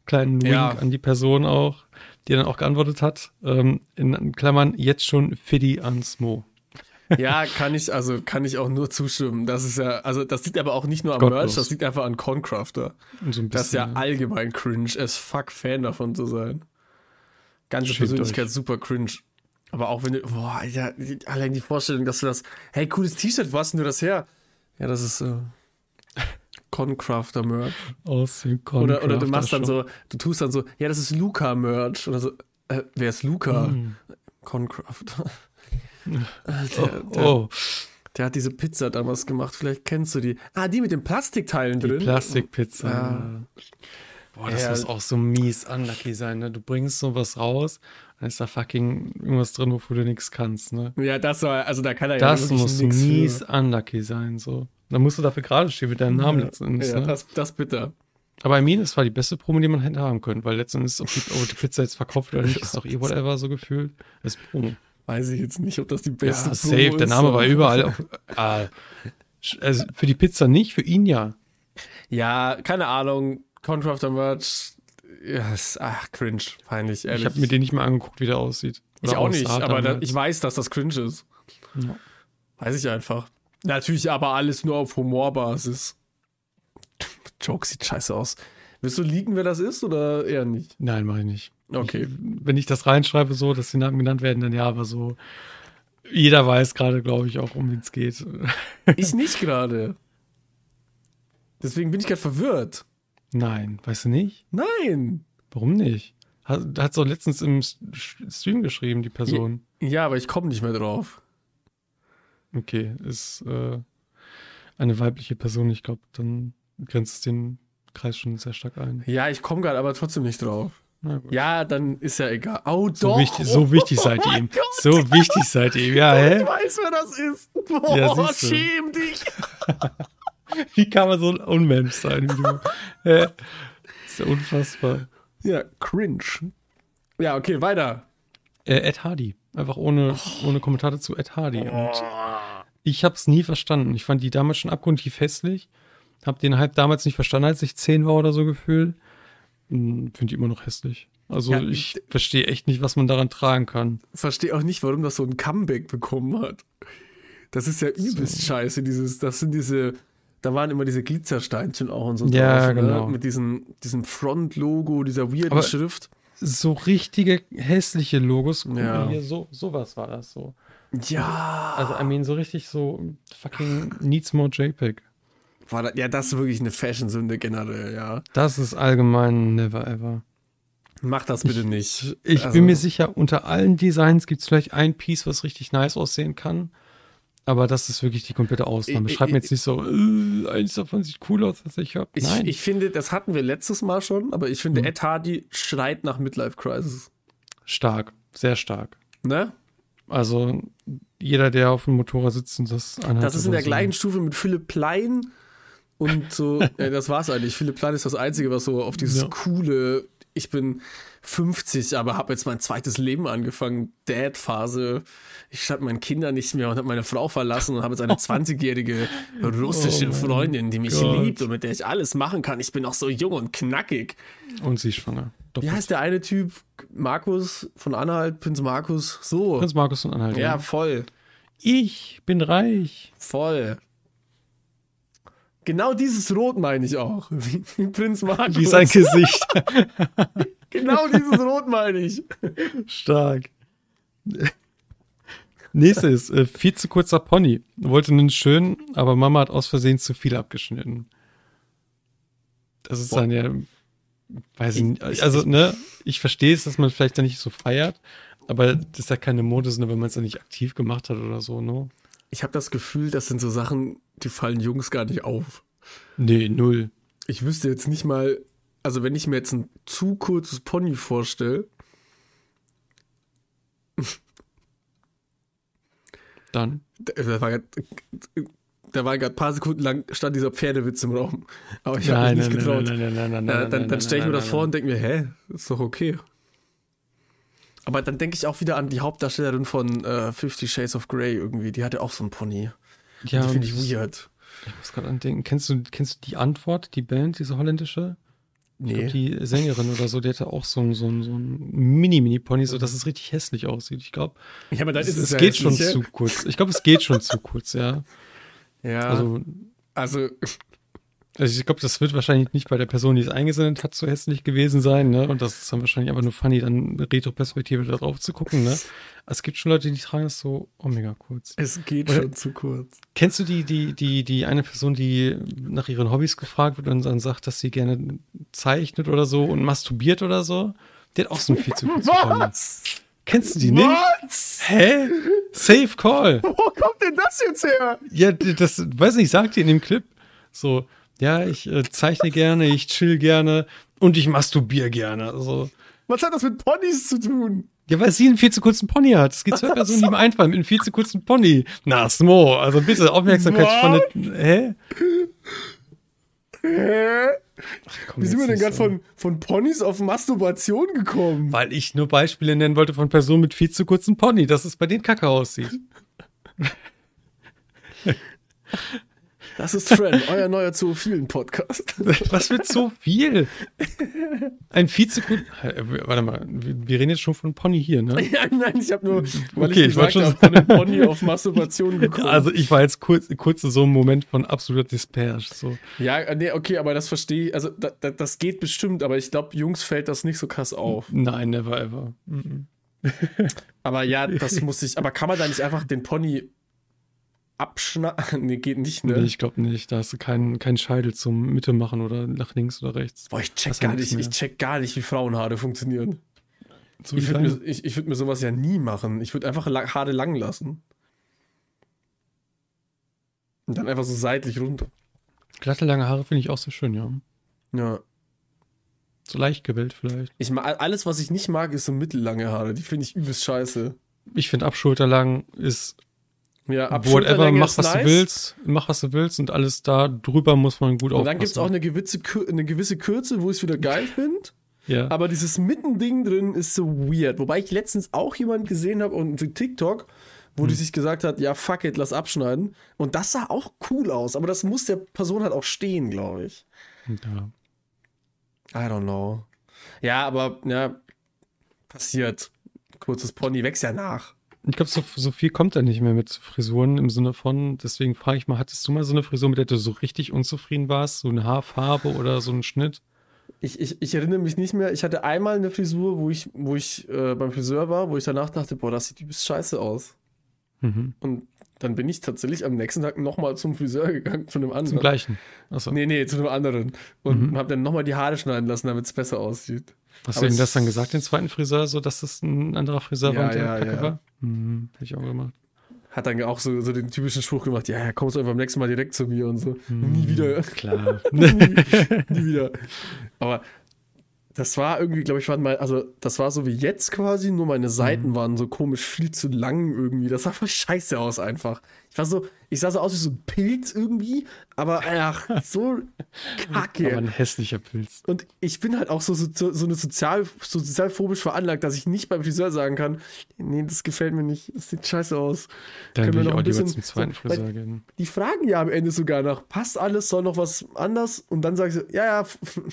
kleinen Wink Ja. an die Person auch, die dann auch geantwortet hat. Ähm, in Klammern jetzt schon Fiddy an Smo. Ja, kann ich, also kann ich auch nur zustimmen. Das ist ja, also das liegt aber auch nicht nur am Gottlos. Merch, das liegt einfach an Concrafter. So ein Das ist ja allgemein cringe, as fuck Fan davon zu sein. Ganze Schämt Persönlichkeit euch. super cringe. Aber auch wenn du, boah, Alter, allein die Vorstellung, dass du das, hey, cooles T-Shirt, wo hast denn du das her? Ja, das ist äh, Concrafter Merch. aus dem Oder, oder du Concrafter machst dann so, du tust dann so, ja, das ist Luca Merch. Oder so, äh, wer ist Luca? Mm. Concrafter. Der, Oh, der, oh, der hat diese Pizza damals gemacht, vielleicht kennst du die. Ah, die mit den Plastikteilen die drin. Plastikpizza. Ja. Boah, das Ja. muss auch so mies unlucky sein, ne? Du bringst sowas raus, dann ist da fucking irgendwas drin, wofür du nichts kannst, ne? Ja, das war, also da kann er ja Das wirklich muss nix mies für. unlucky sein, so. Dann musst du dafür gerade stehen mit deinem Namen letzten Endes, Ja, ne? das, das bitter. Aber I mean, es war die beste Promo, die man hätte haben können, weil letzten Endes, ob die, ob die Pizza jetzt verkauft oder nicht, ist doch eh whatever so gefühlt. Das ist Promo. Weiß ich jetzt nicht, ob das die Ja, beste Promo safe, der ist, Name war überall. Auf, ah, also für die Pizza nicht, für ihn ja. Ja, keine Ahnung. Contrafter Merch. Ja, ist, ach, cringe. Peinlich, ehrlich. Ich habe mir den nicht mal angeguckt, wie der aussieht. Ich Oder auch nicht, aber da, ich weiß, dass das cringe ist. Ja. Weiß ich einfach. Natürlich aber alles nur auf Humorbasis. Joke sieht scheiße aus. Willst du liegen, wer das ist oder eher nicht? Nein, mach ich nicht. Okay. Wenn ich das reinschreibe, so, dass die Namen genannt werden, dann ja, aber so. Jeder weiß gerade, glaube ich, auch, um wen es geht. Ich nicht gerade. Deswegen bin ich gerade verwirrt. Nein, weißt du nicht? Nein. Warum nicht? Hat, hat doch letztens im Stream geschrieben, die Person. Ja, aber ich komme nicht mehr drauf. Okay, ist äh, eine weibliche Person. Ich glaube, dann grenzt es den Kreis schon sehr stark ein. Ja, ich komme gerade aber trotzdem nicht drauf. Ja, dann ist ja egal. Oh, So doch. wichtig, so wichtig seid ihr ihm. So wichtig seid ihr ihm. Ja, Ich hä? weiß, wer das ist. Boah, Ja, schäm dich. Wie kann man so ein Unmensch sein? Wie du? Hä? ist ja unfassbar. Ja, cringe. Ja, okay, weiter. Äh, Ed Hardy. Einfach ohne, ohne Kommentar dazu Ed Hardy. Und Oh. ich habe es nie verstanden. Ich fand die damals schon abgrundtief hässlich. Hab den Hype damals nicht verstanden, als ich zehn war oder so gefühlt. Finde die immer noch hässlich. Also Ja, ich verstehe echt nicht, was man daran tragen kann. Verstehe auch nicht, warum das so ein Comeback bekommen hat. Das ist ja übelst scheiße. Dieses, das sind diese, da waren immer diese Glitzersteinchen auch und so Ja, drauf, genau. ne? Mit diesem, diesem Front-Logo, dieser weirden Aber- Schrift. So richtige hässliche Logos. Guck Ja. hier, so, sowas war das so. Ja. Also, I mean, so richtig so fucking needs more JPEG. War da, ja, das ist wirklich eine Fashion-Sünde generell, ja. Das ist allgemein never ever. Mach das bitte nicht. Ich Also, bin mir sicher, unter allen Designs gibt es vielleicht ein Piece, was richtig nice aussehen kann. Aber das ist wirklich die komplette Ausnahme. Ich- Schreib mir ich- jetzt nicht so, äh, eins davon sieht cool aus, was ich habe. Ich, Nein. ich finde, das hatten wir letztes Mal schon, aber ich finde, Mhm. Ed Hardy schreit nach Midlife Crisis. stark, sehr stark. Ne? Also jeder, der auf dem Motorrad sitzt und das anhat. Das ist in der so. gleichen Stufe mit Philipp Plein und so, ja, das war's eigentlich. Philipp Plein ist das Einzige, was so auf dieses Ja. coole, ich bin 50, aber habe jetzt mein zweites Leben angefangen, Dad-Phase. Ich schreibe meinen Kindern nicht mehr und habe meine Frau verlassen und habe jetzt eine 20-jährige russische Oh Freundin, die mich Gott. liebt und mit der ich alles machen kann. Ich bin noch so jung und knackig. Und sie ist schwanger. Wie Doppelt. heißt der eine Typ? Markus von Anhalt, Prinz Markus. So. Prinz Markus und Anhalt. ja, voll. Ich bin reich. Voll. Genau dieses Rot meine ich auch. Wie, Prinz Markus. Wie sein Gesicht. genau dieses Rot meine ich. Stark. Nächstes, äh, viel zu kurzer Pony. Wollte einen schönen, aber Mama hat aus Versehen zu viel abgeschnitten. Das ist dann ja, weiß ich nicht, Ich- also, ne, ich verstehe es, dass man vielleicht da nicht so feiert, aber das ist ja keine Mode, sondern wenn man es ja nicht aktiv gemacht hat oder so, ne? Ich habe das Gefühl, das sind so Sachen, die fallen Jungs gar nicht auf. Nee, null. Ich wüsste jetzt nicht mal, also wenn ich mir jetzt ein zu kurzes Pony vorstelle, Dann. da war da war gerade ein paar Sekunden lang stand dieser Pferdewitz im Raum. Aber ich habe mich nicht getraut. nein, nein, nein, nein, Äh, nein, dann stelle ich mir das vor und denke mir, hä, ist doch okay. Aber dann denke ich auch wieder an die Hauptdarstellerin von äh, Fifty Shades of Grey irgendwie. Die hatte auch so ein Pony. Ja, die finde und ich weird. Ich muss gerade andenken. Kennst du, kennst du die Antwort, die Band, diese holländische? Ich glaub, Nee. die Sängerin oder so, die hatte auch so ein, so ein, so ein Mini-Mini-Pony, so dass es richtig hässlich aussieht. Ich glaube, Ja, aber dann es, ist es, es ja geht schon hässlich, zu kurz. Ich glaube, es geht schon zu kurz, ja. Ja, also, Also, also ich glaube, das wird wahrscheinlich nicht bei der Person, die es eingesendet hat, so hässlich gewesen sein, ne? Und das ist dann wahrscheinlich einfach nur funny, dann Retro-Perspektive da drauf zu gucken, ne? Es gibt schon Leute, die tragen das so oh, mega kurz. es geht Oder- schon zu kurz. Kennst du die, die, die, die eine Person, die nach ihren Hobbys gefragt wird und dann sagt, dass sie gerne zeichnet oder so und masturbiert oder so? Die hat auch so ein viel zu kurzes Pony. Kennst du die nicht? Was? Hä? Safe Call. Wo kommt denn das jetzt her? Ja, das, weiß nicht, sagt die in dem Clip so, ja, ich äh, zeichne gerne, ich chill gerne und ich masturbiere gerne. Also, Was hat das mit Ponys zu tun? ja, weil sie einen viel zu kurzen Pony hat. Es gibt zwei Personen, die ihm einfallen mit einem viel zu kurzen Pony. Na, Smo, also bitte, Aufmerksamkeitsspanne. Hä? Hä? Komm, Wie sind wir denn gerade so. von, von Ponys auf Masturbation gekommen? Weil ich nur Beispiele nennen wollte von Personen mit viel zu kurzen Pony, dass es bei denen kacke aussieht. Das ist Fran, euer neuer zoophilen Podcast. Was wird so viel? Ein viel zu gut. Warte mal, wir reden jetzt schon von Pony hier, ne? ja, nein, ich habe nur, weil Okay, ich ich gesagt schon habe, von dem Pony auf Masturbation gekommen. Also ich war jetzt kurz, kurz in so einem Moment von absoluter Despair. So. ja, nee, okay, aber das verstehe ich. Also, da, da, das geht bestimmt, aber ich glaube, Jungs fällt das nicht so krass auf. Nein, never ever. Aber ja, das muss ich. Aber kann man da nicht einfach den Pony abschneiden? Nee, geht nicht, ne? Nee, ich glaube nicht. Da hast du keinen keinen Scheitel zum Mitte machen oder nach links oder rechts. Boah, ich check gar nicht, mehr. ich check gar nicht, wie Frauenhaare funktionieren. So Ich würde mir, ich, ich würd mir sowas ja nie machen. Ich würde einfach Haare lang lassen. Und dann einfach so seitlich runter. Glatte, lange Haare finde ich auch sehr schön, ja. Ja. So leicht gewellt vielleicht. Ich mag, alles, was ich nicht mag, ist so mittellange Haare. Die finde ich übelst scheiße. Ich finde, ab Schulterlang ist Ja, ab whatever, mach was nice. du willst, mach was du willst und alles da drüber muss man gut Und aufpassen. dann gibt es auch eine gewisse, eine gewisse Kürze, wo ich es wieder geil finde. ja. Aber dieses Mittending drin ist so weird. Wobei ich letztens auch jemanden gesehen habe und TikTok, wo Hm. die sich gesagt hat, ja, fuck it, lass abschneiden. Und das sah auch cool aus. Aber das muss der Person halt auch stehen, glaube ich. ja. I don't know. Ja, aber, ja, passiert. Kurzes Pony wächst ja nach. Ich glaube, so, so viel kommt da nicht mehr mit Frisuren im Sinne von, deswegen frage ich mal, hattest du mal so eine Frisur, mit der du so richtig unzufrieden warst? So eine Haarfarbe oder so ein Schnitt? Ich, ich, ich erinnere mich nicht mehr. Ich hatte einmal eine Frisur, wo ich, wo ich äh, beim Friseur war, wo ich danach dachte, boah, das sieht übelst scheiße aus. Mhm. Und dann bin ich tatsächlich am nächsten Tag nochmal zum Friseur gegangen, zu einem anderen. Zum gleichen. Achso. Nee, nee, zu einem anderen. Und Mhm. habe dann nochmal die Haare schneiden lassen, damit es besser aussieht. Hast aber du ihm das dann gesagt, den zweiten Friseur, so dass das ein anderer Friseur Ja, war und der ja, Kacke ja. war? Mhm. Hätte ich auch gemacht. Hat dann auch so, so den typischen Spruch gemacht, ja, kommst du einfach beim nächsten Mal direkt zu mir und so. Mhm. Nie wieder. Klar. nie, nie wieder. Aber das war irgendwie, glaube ich, waren mal, also das war so wie jetzt quasi, nur meine Seiten Mhm. waren so komisch viel zu lang irgendwie. Das sah voll scheiße aus einfach. Ich war so, ich sah so aus wie so ein Pilz irgendwie, aber ach, so kacke. Aber ein hässlicher Pilz. Und ich bin halt auch so, so, so eine sozial, so sozialphobisch veranlagt, dass ich nicht beim Friseur sagen kann, nee, das gefällt mir nicht, das sieht scheiße aus. Dann Können wir würde ich noch auch ein lieber bisschen- zum zweiten Friseur gehen. Die fragen ja am Ende sogar nach, passt alles, soll noch was anders? Und dann sagst du, ja, ja,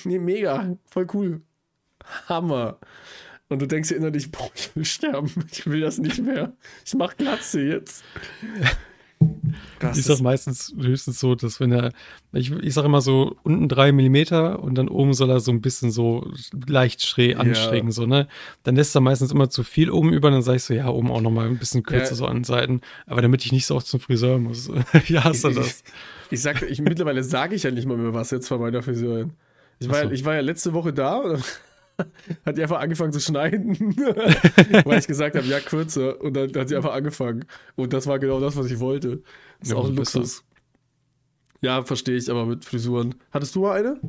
nee, mega, voll cool. Hammer. Und du denkst dir innerlich, boah, ich will sterben, ich will das nicht mehr. Ich mach Glatze jetzt. Das Ich sag meistens höchstens so, dass wenn er, ich, ich sag immer so unten drei Millimeter und dann oben soll er so ein bisschen so leicht schräg Ja. anstrengen, so, ne? Dann lässt er meistens immer zu viel oben über, dann sag ich so, ja, oben auch nochmal ein bisschen kürzer Ja. so an den Seiten, aber damit ich nicht so oft zum Friseur muss. Wie hast du das? Ich, ich sag, ich, mittlerweile sage ich ja nicht mal mehr was jetzt von meiner Friseurin. Ich war, ja, ich war ja letzte Woche da hat die einfach angefangen zu schneiden, weil ich gesagt habe, ja, kürzer. Und dann hat sie einfach angefangen. Und das war genau das, was ich wollte. Das ist Ja, auch ein. Luxus. Ja, verstehe ich, aber mit Frisuren. Hattest du mal eine?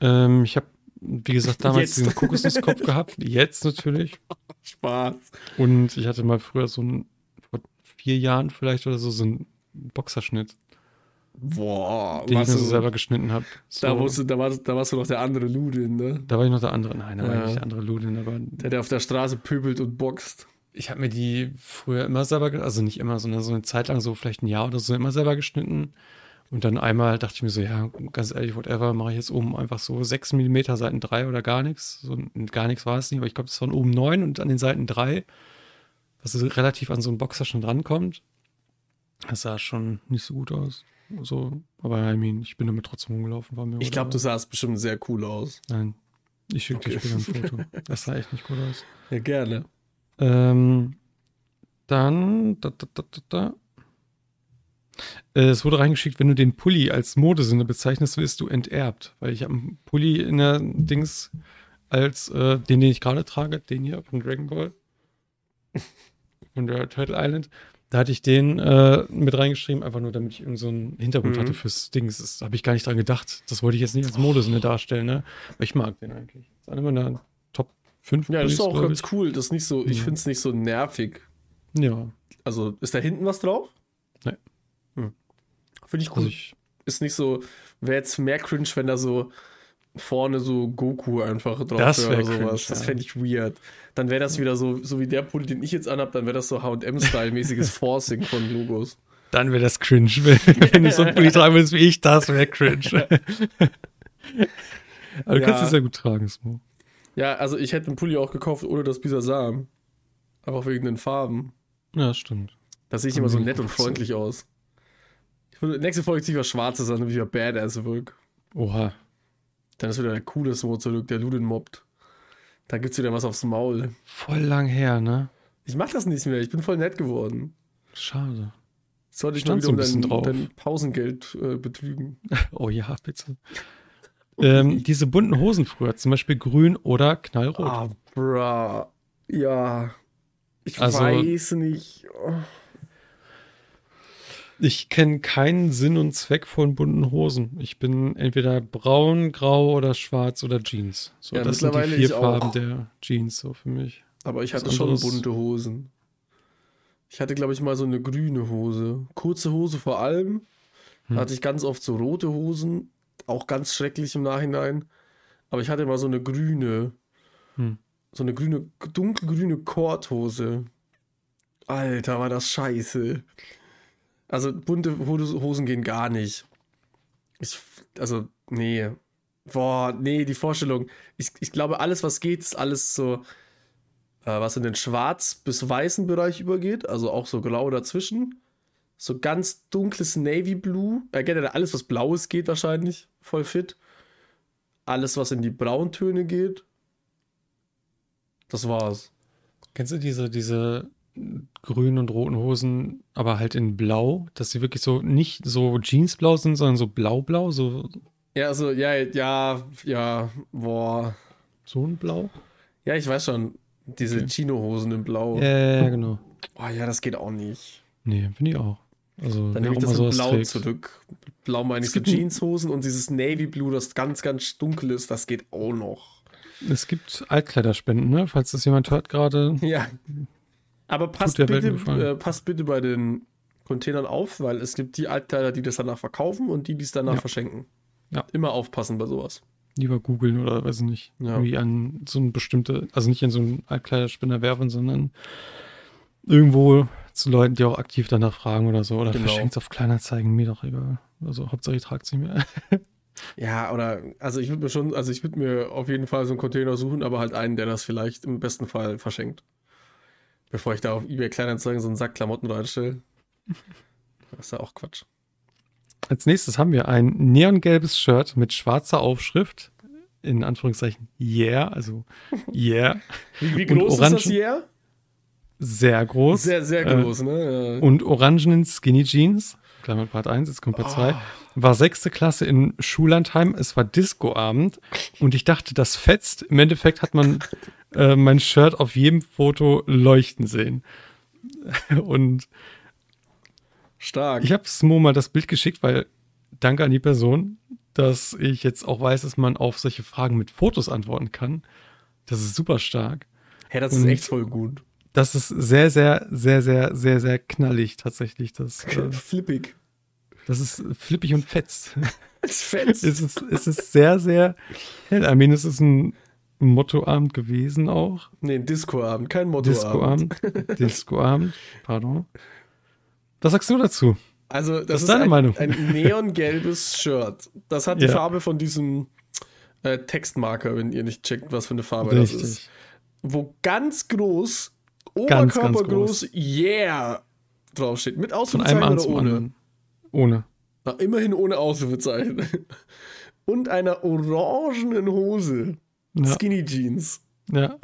Ähm, ich habe, wie gesagt, damals Jetzt. diesen Kokosnusskopf gehabt, jetzt natürlich. Spaß. Und ich hatte mal früher so ein, vor vier Jahren vielleicht oder so, so einen Boxerschnitt, Boah, den ich mir du, so selber geschnitten habe. So, da, warst du, da, warst, da warst du noch der andere Ludin, ne? da war ich noch der andere. Nein, da war Ja. ich nicht der andere Ludin, aber Der, der auf der Straße pöbelt und boxt. ich habe mir die früher immer selber, also nicht immer, sondern so eine Zeit lang, so vielleicht ein Jahr oder so, immer selber geschnitten. Und dann einmal dachte ich mir so, ja, ganz ehrlich, whatever, mache ich jetzt oben einfach so 6 mm Seiten 3 oder gar nichts. So, gar nichts war es nicht, aber ich glaube, das waren oben 9 und an den Seiten 3, was relativ an so einen Boxer schon drankommt. Das sah schon nicht so gut aus. So, aber I mean, ich bin damit trotzdem rumgelaufen. War mir Ich glaube, du sahst bestimmt sehr cool aus. Nein, ich schicke dir Okay. später ein Foto. Das sah echt nicht gut aus. Ja, gerne. Ähm, dann, da, da, da, da, da. Äh, Es wurde reingeschickt, wenn du den Pulli als Modesinne bezeichnest, wirst du enterbt. Weil ich habe einen Pulli in der Dings als äh, den, den ich gerade trage, den hier von Dragon Ball. von der Turtle Island. Da hatte ich den äh, mit reingeschrieben, einfach nur, damit ich irgend so einen Hintergrund Mhm. hatte fürs Dings. Das habe ich gar nicht dran gedacht. Das wollte ich jetzt nicht als Modesinne darstellen, ne? Aber ich mag den eigentlich. Das ist einer meiner Top 5 Ja, das ist auch ganz cool. Das ist nicht so, ich Ja. finde es nicht so nervig. Ja. Also, ist da hinten was drauf? Nee. Hm. Finde ich cool. Also ich, ist nicht so, wäre jetzt mehr cringe, wenn da so vorne so Goku einfach drauf Das oder cringe, sowas. Das ja. fände ich weird. Dann wäre das wieder so, so wie der Pulli, den ich jetzt anhab, dann wäre das so HM-Style-mäßiges Forcing von Logos. Dann wäre das cringe. Wenn du so ein Pulli tragen würdest wie ich, das wäre cringe. Aber du Ja. kannst es sehr gut tragen, Smo. Ja, also ich hätte einen Pulli auch gekauft ohne das Bisasam. Aber auch wegen den Farben. Ja, stimmt. Da sehe ich immer so nett und freundlich aus. Ich würde, nächste Folge ziehe ich was Schwarzes an, damit ich wieder Badass wirk. Oha. Dann ist wieder der coole Smo zurück, der Ludin mobbt. Da gibt's wieder was aufs Maul. Voll lang her, ne? Ich mach das nicht mehr, ich bin voll nett geworden. Schade. Sollte ich Stand mal wieder um dein, drauf. dein Pausengeld äh, betrügen. Oh ja, bitte. ähm, diese bunten Hosen früher, zum Beispiel grün oder knallrot. Ah, bra. Ja. Ich Also- weiß nicht. Oh. Ich kenne keinen Sinn und Zweck von bunten Hosen. Ich bin entweder braun, grau oder schwarz oder Jeans. So, Ja, das sind die vier. Farben der Jeans so für mich. Aber ich hatte schon bunte Hosen. Ich hatte, glaube ich, mal so eine grüne Hose. Kurze Hose vor allem. Hm. Da hatte ich ganz oft so rote Hosen. Auch ganz schrecklich im Nachhinein. Aber ich hatte mal so eine grüne. Hm. So eine grüne, dunkelgrüne Korthose. Alter, war das scheiße. Also bunte Hose- Hosen gehen gar nicht. Ich, also, nee. Boah, nee, die Vorstellung. Ich, ich glaube, alles, was geht, ist alles so, äh, was in den schwarz- bis weißen Bereich übergeht. Also auch so grau dazwischen. So ganz dunkles Navy Blue. Äh, generell alles, was blaues geht, wahrscheinlich. Voll fit. Alles, was in die Brauntöne geht. Das war's. Kennst du diese, diese grünen und roten Hosen, aber halt in blau, dass sie wirklich so nicht so Jeansblau sind, sondern so blau-blau, so, Ja, also, ja, ja, ja, boah. so ein Blau? Ja, ich weiß schon. Diese Okay. Chino-Hosen in Blau. Ja, ja, ja, genau. Oh ja, das geht auch nicht. Nee, finde ich auch. Also, Dann nehme ich das in Blau trägt. zurück. Blau meine ich so Jeanshosen und dieses Navy Blue, das ganz, ganz dunkel ist, das geht auch noch. Es gibt Altkleiderspenden, ne? Falls das jemand hört gerade. Ja. Aber passt bitte, äh, passt bitte bei den Containern auf, weil es gibt die Altkleider, die das danach verkaufen und die, die es danach Ja. verschenken. Ja. Immer aufpassen bei sowas. Lieber googeln oder weiß ich nicht. Ja. Irgendwie an so ein bestimmte, also nicht an so einen Altkleiderspender werfen, sondern irgendwo zu Leuten, die auch aktiv danach fragen oder so. Oder Genau. verschenkt auf Kleinanzeigen, mir doch egal. Also Hauptsache ich trage es nicht mehr. Ja, oder, also ich würde mir schon, also ich würde mir auf jeden Fall so einen Container suchen, aber halt einen, der das vielleicht im besten Fall verschenkt. Bevor ich da auf eBay Kleinanzeigen so einen Sack Klamotten reinstelle. Das ist ja auch Quatsch. Als nächstes haben wir ein neongelbes Shirt mit schwarzer Aufschrift. In Anführungszeichen Yeah, also Yeah. Wie, wie groß ist das hier? Sehr groß. Sehr, sehr Äh, groß, ne? Ja. und orangenen Skinny Jeans, Klammer Part 1, jetzt kommt Part 2, war sechste Klasse in Schullandheim, es war Discoabend und ich dachte, das fetzt. Im Endeffekt hat man äh, mein Shirt auf jedem Foto leuchten sehen. Und Stark. ich habe Smo mal das Bild geschickt, weil, danke an die Person, dass ich jetzt auch weiß, dass man auf solche Fragen mit Fotos antworten kann. Das ist super stark. Hä, das ist und- echt voll gut. Das ist sehr, sehr, sehr, sehr, sehr, sehr knallig tatsächlich. Das, äh, Flippig. Das ist flippig und fetzt. Ist fett. es, ist, es ist sehr, sehr hell. I mean, es ist ein Mottoabend gewesen auch. nee, ein Discoabend, kein Mottoabend. Discoabend. Discoabend. Pardon. Was sagst du dazu? Also, das, Das ist ist deine ein, Meinung. ein neongelbes Shirt. Das hat die Ja. Farbe von diesem äh, Textmarker, wenn ihr nicht checkt, was für eine Farbe das ist. Richtig. Wo ganz groß, Ganz, ganz oberkörpergroß, yeah draufsteht. Mit Ausrufezeichen oder ohne? anderen. Ohne. Na, immerhin ohne Ausrufezeichen. Und einer orangenen Hose. Ja. Skinny Jeans. ja.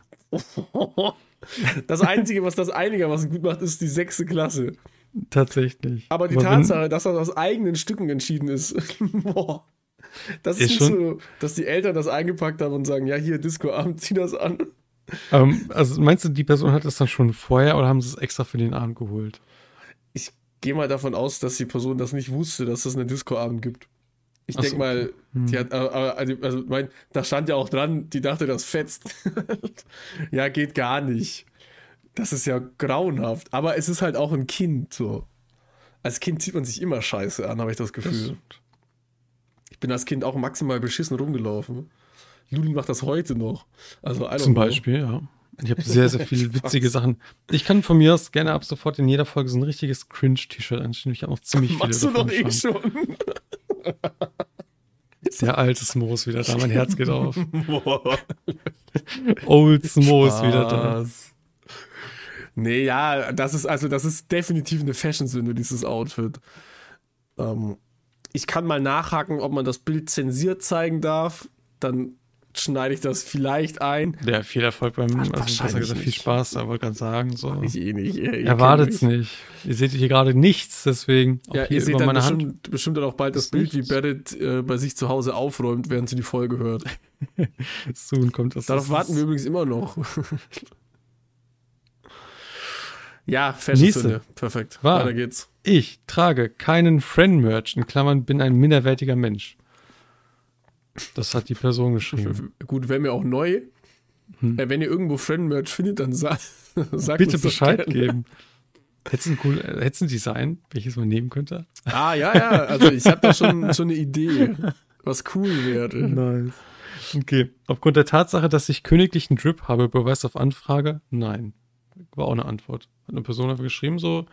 Das Einzige, was das einigermaßen gut macht, ist die sechste Klasse. Tatsächlich. Aber die wenn- Tatsache, dass das aus eigenen Stücken entschieden ist, boah. Das ist, Ist nicht schon- so, dass die Eltern das eingepackt haben und sagen, ja, hier, Discoabend, zieh das an. Ähm, also meinst du, die Person hat das dann schon vorher oder haben sie es extra für den Abend geholt? Gehe mal davon aus, dass die Person das nicht wusste, dass es einen Discoabend gibt. Ich Ach so, denke mal, okay. Hm. die hat, aber- aber- also, also mein, da stand ja auch dran, die dachte, das fetzt. ja, geht gar nicht. Das ist ja grauenhaft. Aber es ist halt auch ein Kind, so. Als Kind zieht man sich immer scheiße an, habe ich das Gefühl. Ich bin als Kind auch maximal beschissen rumgelaufen. Ludin macht das heute noch. Also, Zum. Beispiel, ja. Ich habe sehr, sehr viele witzige Sachen. Ich kann von mir aus gerne ab sofort in jeder Folge so ein richtiges Cringe-T-Shirt anstellen. Ich habe noch ziemlich viele Machst du doch eh schon. schon. Der alte Smo ist wieder da, mein Herz geht auf. Old Smo ist wieder da. Nee, ja, das ist also, das ist definitiv eine Fashion-Sünde, dieses Outfit. Ähm, ich kann mal nachhaken, ob man das Bild zensiert zeigen darf. Dann schneide ich das vielleicht ein. Ja, viel Erfolg beim, also besser gesagt, viel. Spaß, da wollte gerade sagen, so. Ich eh nicht. Ihr, ihr Erwartet's kennt mich. nicht. Ihr seht hier gerade nichts, deswegen Ja, hier ihr seht dann meine Hand. bestimmt, bestimmt dann auch bald das Ist Bild, wie. Barrett äh, bei sich zu Hause aufräumt, während sie die Folge hört. Soon kommt das. Darauf das warten wir übrigens immer noch. ja, Fashion-Sünde. Perfekt. Wahr. Weiter geht's. Ich trage keinen Friend-Merch, in Klammern bin ein minderwertiger Mensch. Das hat die Person geschrieben. Gut, wäre mir auch neu. Hm. Äh, wenn ihr irgendwo Friend-Merch findet, dann sa sagt Bitte Bescheid geben. Hättest du ein, cool, äh, hättest ein Design, welches man nehmen könnte? Ah, ja, ja. Also ich habe da schon, schon eine Idee, was cool wäre. Nice. Okay. Aufgrund der Tatsache, dass ich königlichen Drip habe, Beweis auf Anfrage? Nein. War auch eine Antwort. Hat eine Person einfach geschrieben, so,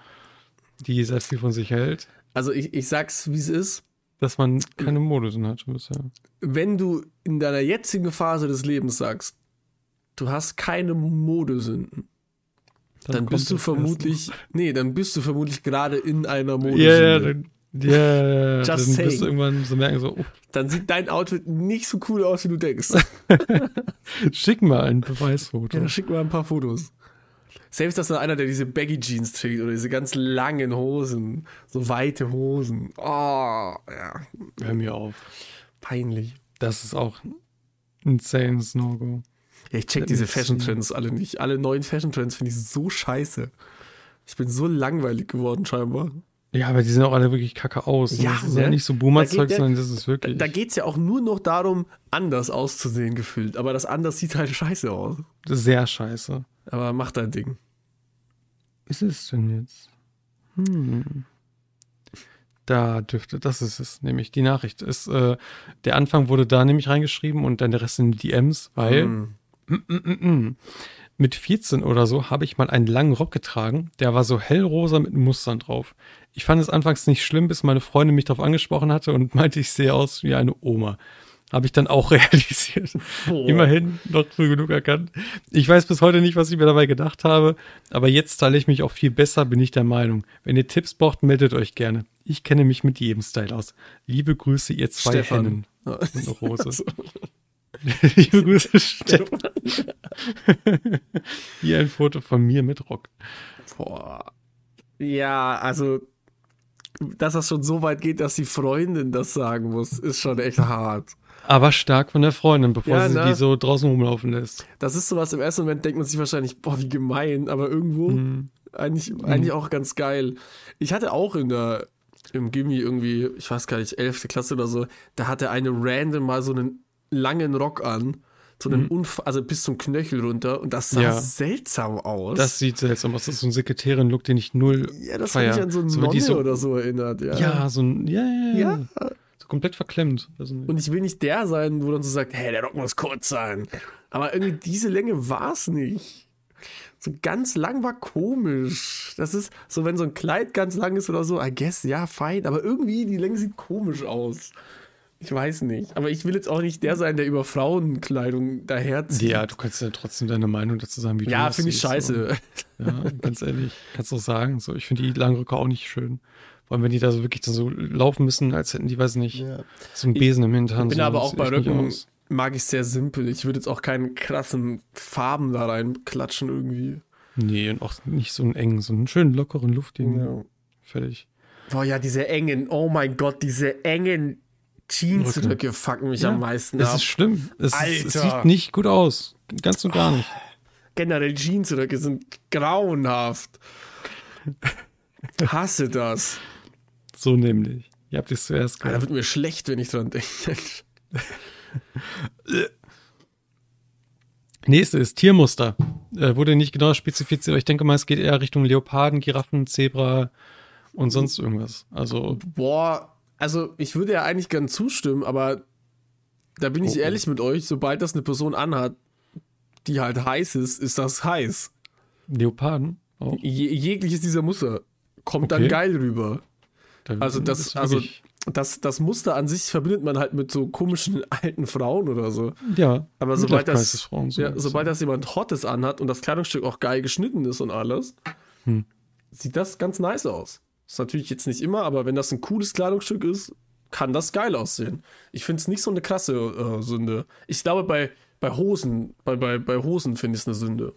die sehr viel von sich hält, Also ich, ich sag's, wie es ist. Dass man keine Modesinn hat bisher. Wenn du in deiner jetzigen Phase des Lebens sagst, du hast keine Modesünden, dann, kommt bist du vermutlich, nee, dann bist du vermutlich gerade in einer. Modesünde. Ja, ja, dann, ja. Just dann saying. wirst du irgendwann so merken, so, oh, Dann sieht dein Outfit nicht so cool aus, wie du denkst. schick mal ein Beweisfoto. Ja, schick mal ein paar Fotos. Selbst dass da einer, der diese Baggy Jeans trägt oder diese ganz langen Hosen, so weite Hosen. Oh, ja, Hör mir auf. peinlich. Das ist auch ein insanes No-Go. Ja, ich check diese das- Fashion-Trends alle nicht. Alle neuen Fashion-Trends finde ich so scheiße. Ich bin so langweilig geworden, scheinbar. Ja, aber die sehen auch alle wirklich kacke aus. Ja, das ist ne? ja nicht so Boomer-Zeug, Da sondern das ist wirklich. Da geht es ja auch nur noch darum, anders auszusehen gefühlt. Aber das anders sieht halt scheiße aus. sehr scheiße. Aber mach dein Ding. Ist es denn jetzt? Hm. Da dürfte, das ist es, nämlich die Nachricht ist, äh, der Anfang wurde da nämlich reingeschrieben und dann der Rest in die DMs, weil Hm. mm, mm, mm. mit 14 oder so habe ich mal einen langen Rock getragen, der war so hellrosa mit Mustern drauf. Ich fand es anfangs nicht schlimm, bis meine Freundin mich darauf angesprochen hatte und meinte, ich sehe aus wie eine Oma. Habe ich dann auch realisiert. Oh. Immerhin noch früh genug erkannt. Ich weiß bis heute nicht, was ich mir dabei gedacht habe, aber jetzt teile ich mich auch viel besser, bin ich der Meinung. Wenn ihr Tipps braucht, meldet euch gerne. Ich kenne mich mit jedem Style aus. Liebe Grüße, ihr zwei Stefan. Hennen. Ja. Und eine Rose. Also, Liebe Grüße, Stefan. Hier ein Foto von mir mit Rock. boah. Ja, also, dass das schon so weit geht, dass die Freundin das sagen muss, ist schon echt hart. Aber stark von der Freundin, bevor Ja, sie ne? die so draußen rumlaufen lässt. Das ist sowas, im ersten Moment denkt man sich wahrscheinlich, boah, wie gemein, aber irgendwo Mhm. eigentlich, eigentlich auch ganz geil. Ich hatte auch in der, im Gimmi irgendwie, ich weiß gar nicht, 11. Klasse oder so, da hatte eine random mal so einen langen Rock an, so einen Unf also bis zum Knöchel runter und das sah Mhm. Ja. seltsam aus. Das sieht seltsam aus. Das ist so ein Sekretärin-Look, den ich null ja, das hat mich an so eine So, so- oder so erinnert. Ja. Ja, so ein, ja, ja, ja. Ja. So komplett verklemmt. Also, Und ich will nicht der sein, wo dann so sagt, hey, der Rock muss kurz sein. Aber irgendwie diese Länge war es nicht. So ganz lang war komisch. Das ist so, wenn so ein Kleid ganz lang ist oder so, I guess, ja, fein. Aber irgendwie, die Länge sieht komisch aus. Ich weiß nicht. Aber ich will jetzt auch nicht der sein, der über Frauenkleidung daherzieht. ja, du kannst ja trotzdem deine Meinung dazu sagen, wie du Ja, finde ich scheiße. So. Ja, ganz ehrlich. Kannst du auch sagen. So, ich finde die Langröcke auch nicht schön. Vor allem, wenn die da so wirklich dann so laufen müssen, als hätten die, weiß nicht, so einen Besen im Hintern. bin so, aber das auch bei aus. mag ich sehr simpel. Ich würde jetzt auch keinen krassen Farben da reinklatschen irgendwie. Nee, und auch nicht so einen engen, so einen schönen lockeren, luftigen. Ja. Fertig. Boah, ja, diese engen, oh mein Gott, diese engen Jeansröcke fucken mich Ja, am meisten Es ab. ist schlimm. Es, ist, es sieht nicht gut aus. Ganz und gar nicht. Generell Jeansröcke sind grauenhaft. Hasse das. So nämlich. Ihr habt es zuerst Da gehört. wird mir schlecht, wenn ich dran denke. Nächste ist Tiermuster. Äh, wurde nicht genau spezifiziert, aber ich denke mal, es geht eher Richtung Leoparden, Giraffen, Zebra und sonst irgendwas. Also, Boah, also ich würde ja eigentlich gern zustimmen, aber da bin ich Oh, oh. ehrlich mit euch, sobald das eine Person anhat, die halt heiß ist, ist das heiß. Leoparden? Auch. Je, jegliches dieser Muster kommt Okay. dann geil rüber. Also das, ist also das, das Muster an sich verbindet man halt mit so komischen alten Frauen oder so. ja. Aber sobald das, Midlife-Crisis-Frauen so ja, sobald das jemand Hottes anhat und das Kleidungsstück auch geil geschnitten ist und alles, Hm. sieht das ganz nice aus. Ist natürlich jetzt nicht immer, aber wenn das ein cooles Kleidungsstück ist, kann das geil aussehen. Ich finde es nicht so eine krasse äh, Sünde. Ich glaube, bei, bei Hosen, bei, bei, bei Hosen finde ich es eine Sünde.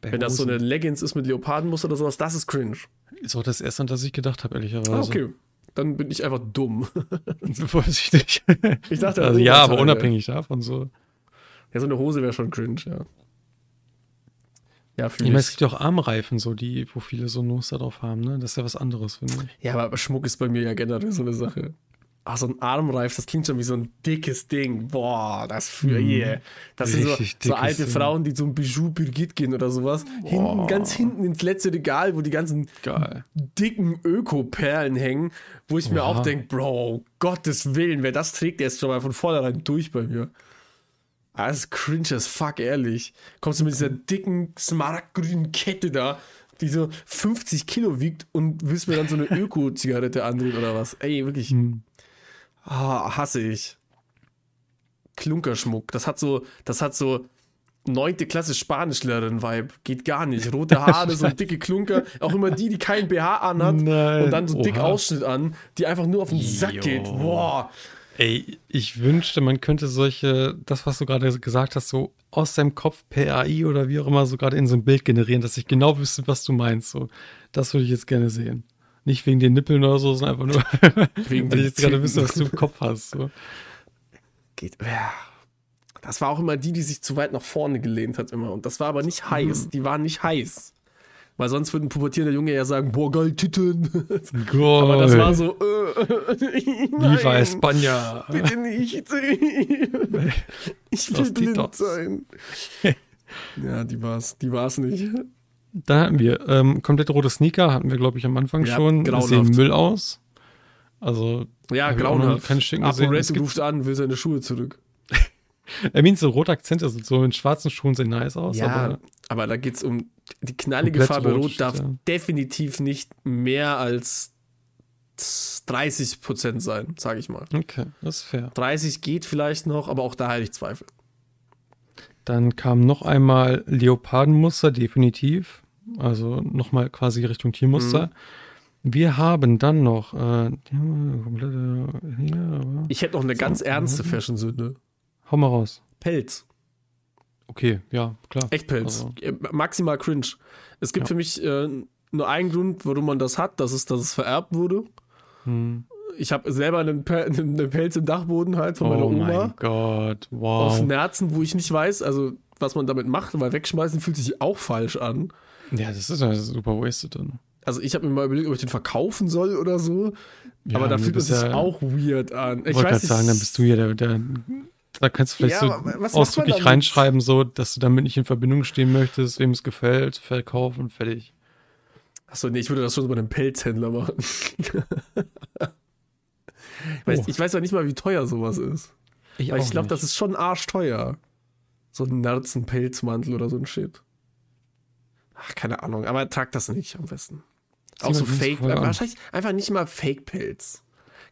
Bei Wenn das so eine Leggings ist mit Leopardenmuster oder sowas, das ist cringe. Ist auch das erste, an das ich gedacht habe, ehrlicherweise. Ah, okay. Dann bin ich einfach dumm. Vorsichtig. Ich dachte, also das ja, aber unabhängig davon so. Ja, so eine Hose wäre schon cringe, ja. Ja, Ich meine, es gibt ja auch Armreifen, so die, wo viele so Muster drauf haben, ne? Das ist ja was anderes, finde ich. Ja, aber Schmuck ist bei mir ja generell so eine Sache. Ah, so ein Armreif, das klingt schon wie so ein dickes Ding. Boah, das für yeah. Das sind so, so alte Ding. Frauen, die zum Bijou Birgit gehen oder sowas. Hinten, ganz hinten ins letzte Regal, wo die ganzen Geil. dicken Öko-Perlen hängen, wo ich mir Oha. auch denke, Bro, Gottes Willen, wer das trägt, der ist schon mal von vornherein durch bei mir. Ah, Das ist cringe as fuck, ehrlich. Kommst du mit dieser dicken, smaragdgrünen Kette da, die so 50 Kilo wiegt und willst mir dann so eine Öko-Zigarette andrehen oder was? Ey, wirklich. Hm. Ah, hasse ich. Klunkerschmuck. Das hat so, das hat so neunte Klasse Spanischlehrerin-Vibe. Geht gar nicht. Rote Haare, so dicke Klunker. Auch immer die, die keinen BH anhat Nein. und dann so dick Oha. Ausschnitt an, die einfach nur auf den Sack Jo. geht. Boah. Ey, ich wünschte, man könnte solche, das, was du gerade gesagt hast, so aus deinem Kopf per AI oder wie auch immer, so gerade in so ein Bild generieren, dass ich genau wüsste, was du meinst. So, das würde ich jetzt gerne sehen. Nicht wegen den Nippeln oder so, sondern einfach nur, Wegen weil ich jetzt gerade wüsste, was du im Kopf hast. So. Geht. Ja. Das war auch immer die, die sich zu weit nach vorne gelehnt hat immer. Und das war aber nicht heiß. Die waren nicht heiß. Weil sonst würde ein pubertierender Junge ja sagen, boah, geil, Titten. Aber das war so, äh, Viva nein, España. Bitte nicht. Ich will blind sein. Ja, die war's. Die war's nicht. Da hatten wir ähm, komplett rote Sneaker, hatten wir, glaube ich, am Anfang Ja, schon. grauenhaft. Sehen Müll aus. Also, Ja, grauenhaft. Es gibt- ruft an, will seine Schuhe zurück. er meint so rote Akzente, also so in schwarzen Schuhen sehen nice aus, Ja, aber aber da geht's um die knallige Farbe rot darf da. definitiv nicht mehr als 30 Prozent sein, sage ich mal. okay, das ist fair. 30 geht vielleicht noch, aber auch da hätte ich Zweifel. Dann kam noch einmal Leopardenmuster, definitiv. Also nochmal quasi Richtung Tiermuster. Mhm. Wir haben dann noch äh, aber, Ich hätte noch eine ganz ernste mhm. Fashion-Sünde. hau mal raus. Pelz. Okay, ja, klar. Echtpelz. Also, Äh, Maximal cringe. Es gibt Ja. für mich äh, nur einen Grund, warum man das hat, das ist, dass es vererbt wurde. hm. Ich habe selber einen, Pel einen Pelz im Dachboden halt von meiner Oh Oma. mein Gott, Aus wow. Nerzen, wo ich nicht weiß, also was man damit macht, weil wegschmeißen fühlt sich auch falsch an. Ja, das ist ja super wasted dann. Also ich habe mir mal überlegt, ob ich den verkaufen soll oder so. Ja, aber da fühlt es sich ja- auch weird an. Ich wollte gerade sagen, dann bist du ja der, der da kannst du vielleicht Ja, so ausdrücklich reinschreiben, so, dass du damit nicht in Verbindung stehen möchtest, wem es gefällt, Verkauf und fertig. Achso, nee, ich würde das schon so bei einem Pelzhändler machen. Weiß- Oh. Ich weiß ja nicht mal, wie teuer sowas ist. Ich, ich glaube, das ist schon arschteuer. So ein Nerzen-Pelzmantel oder so ein Shit. Ach, keine Ahnung, aber trag das nicht am besten. Auch so Fake, wahrscheinlich einfach nicht mal Fake-Pelz.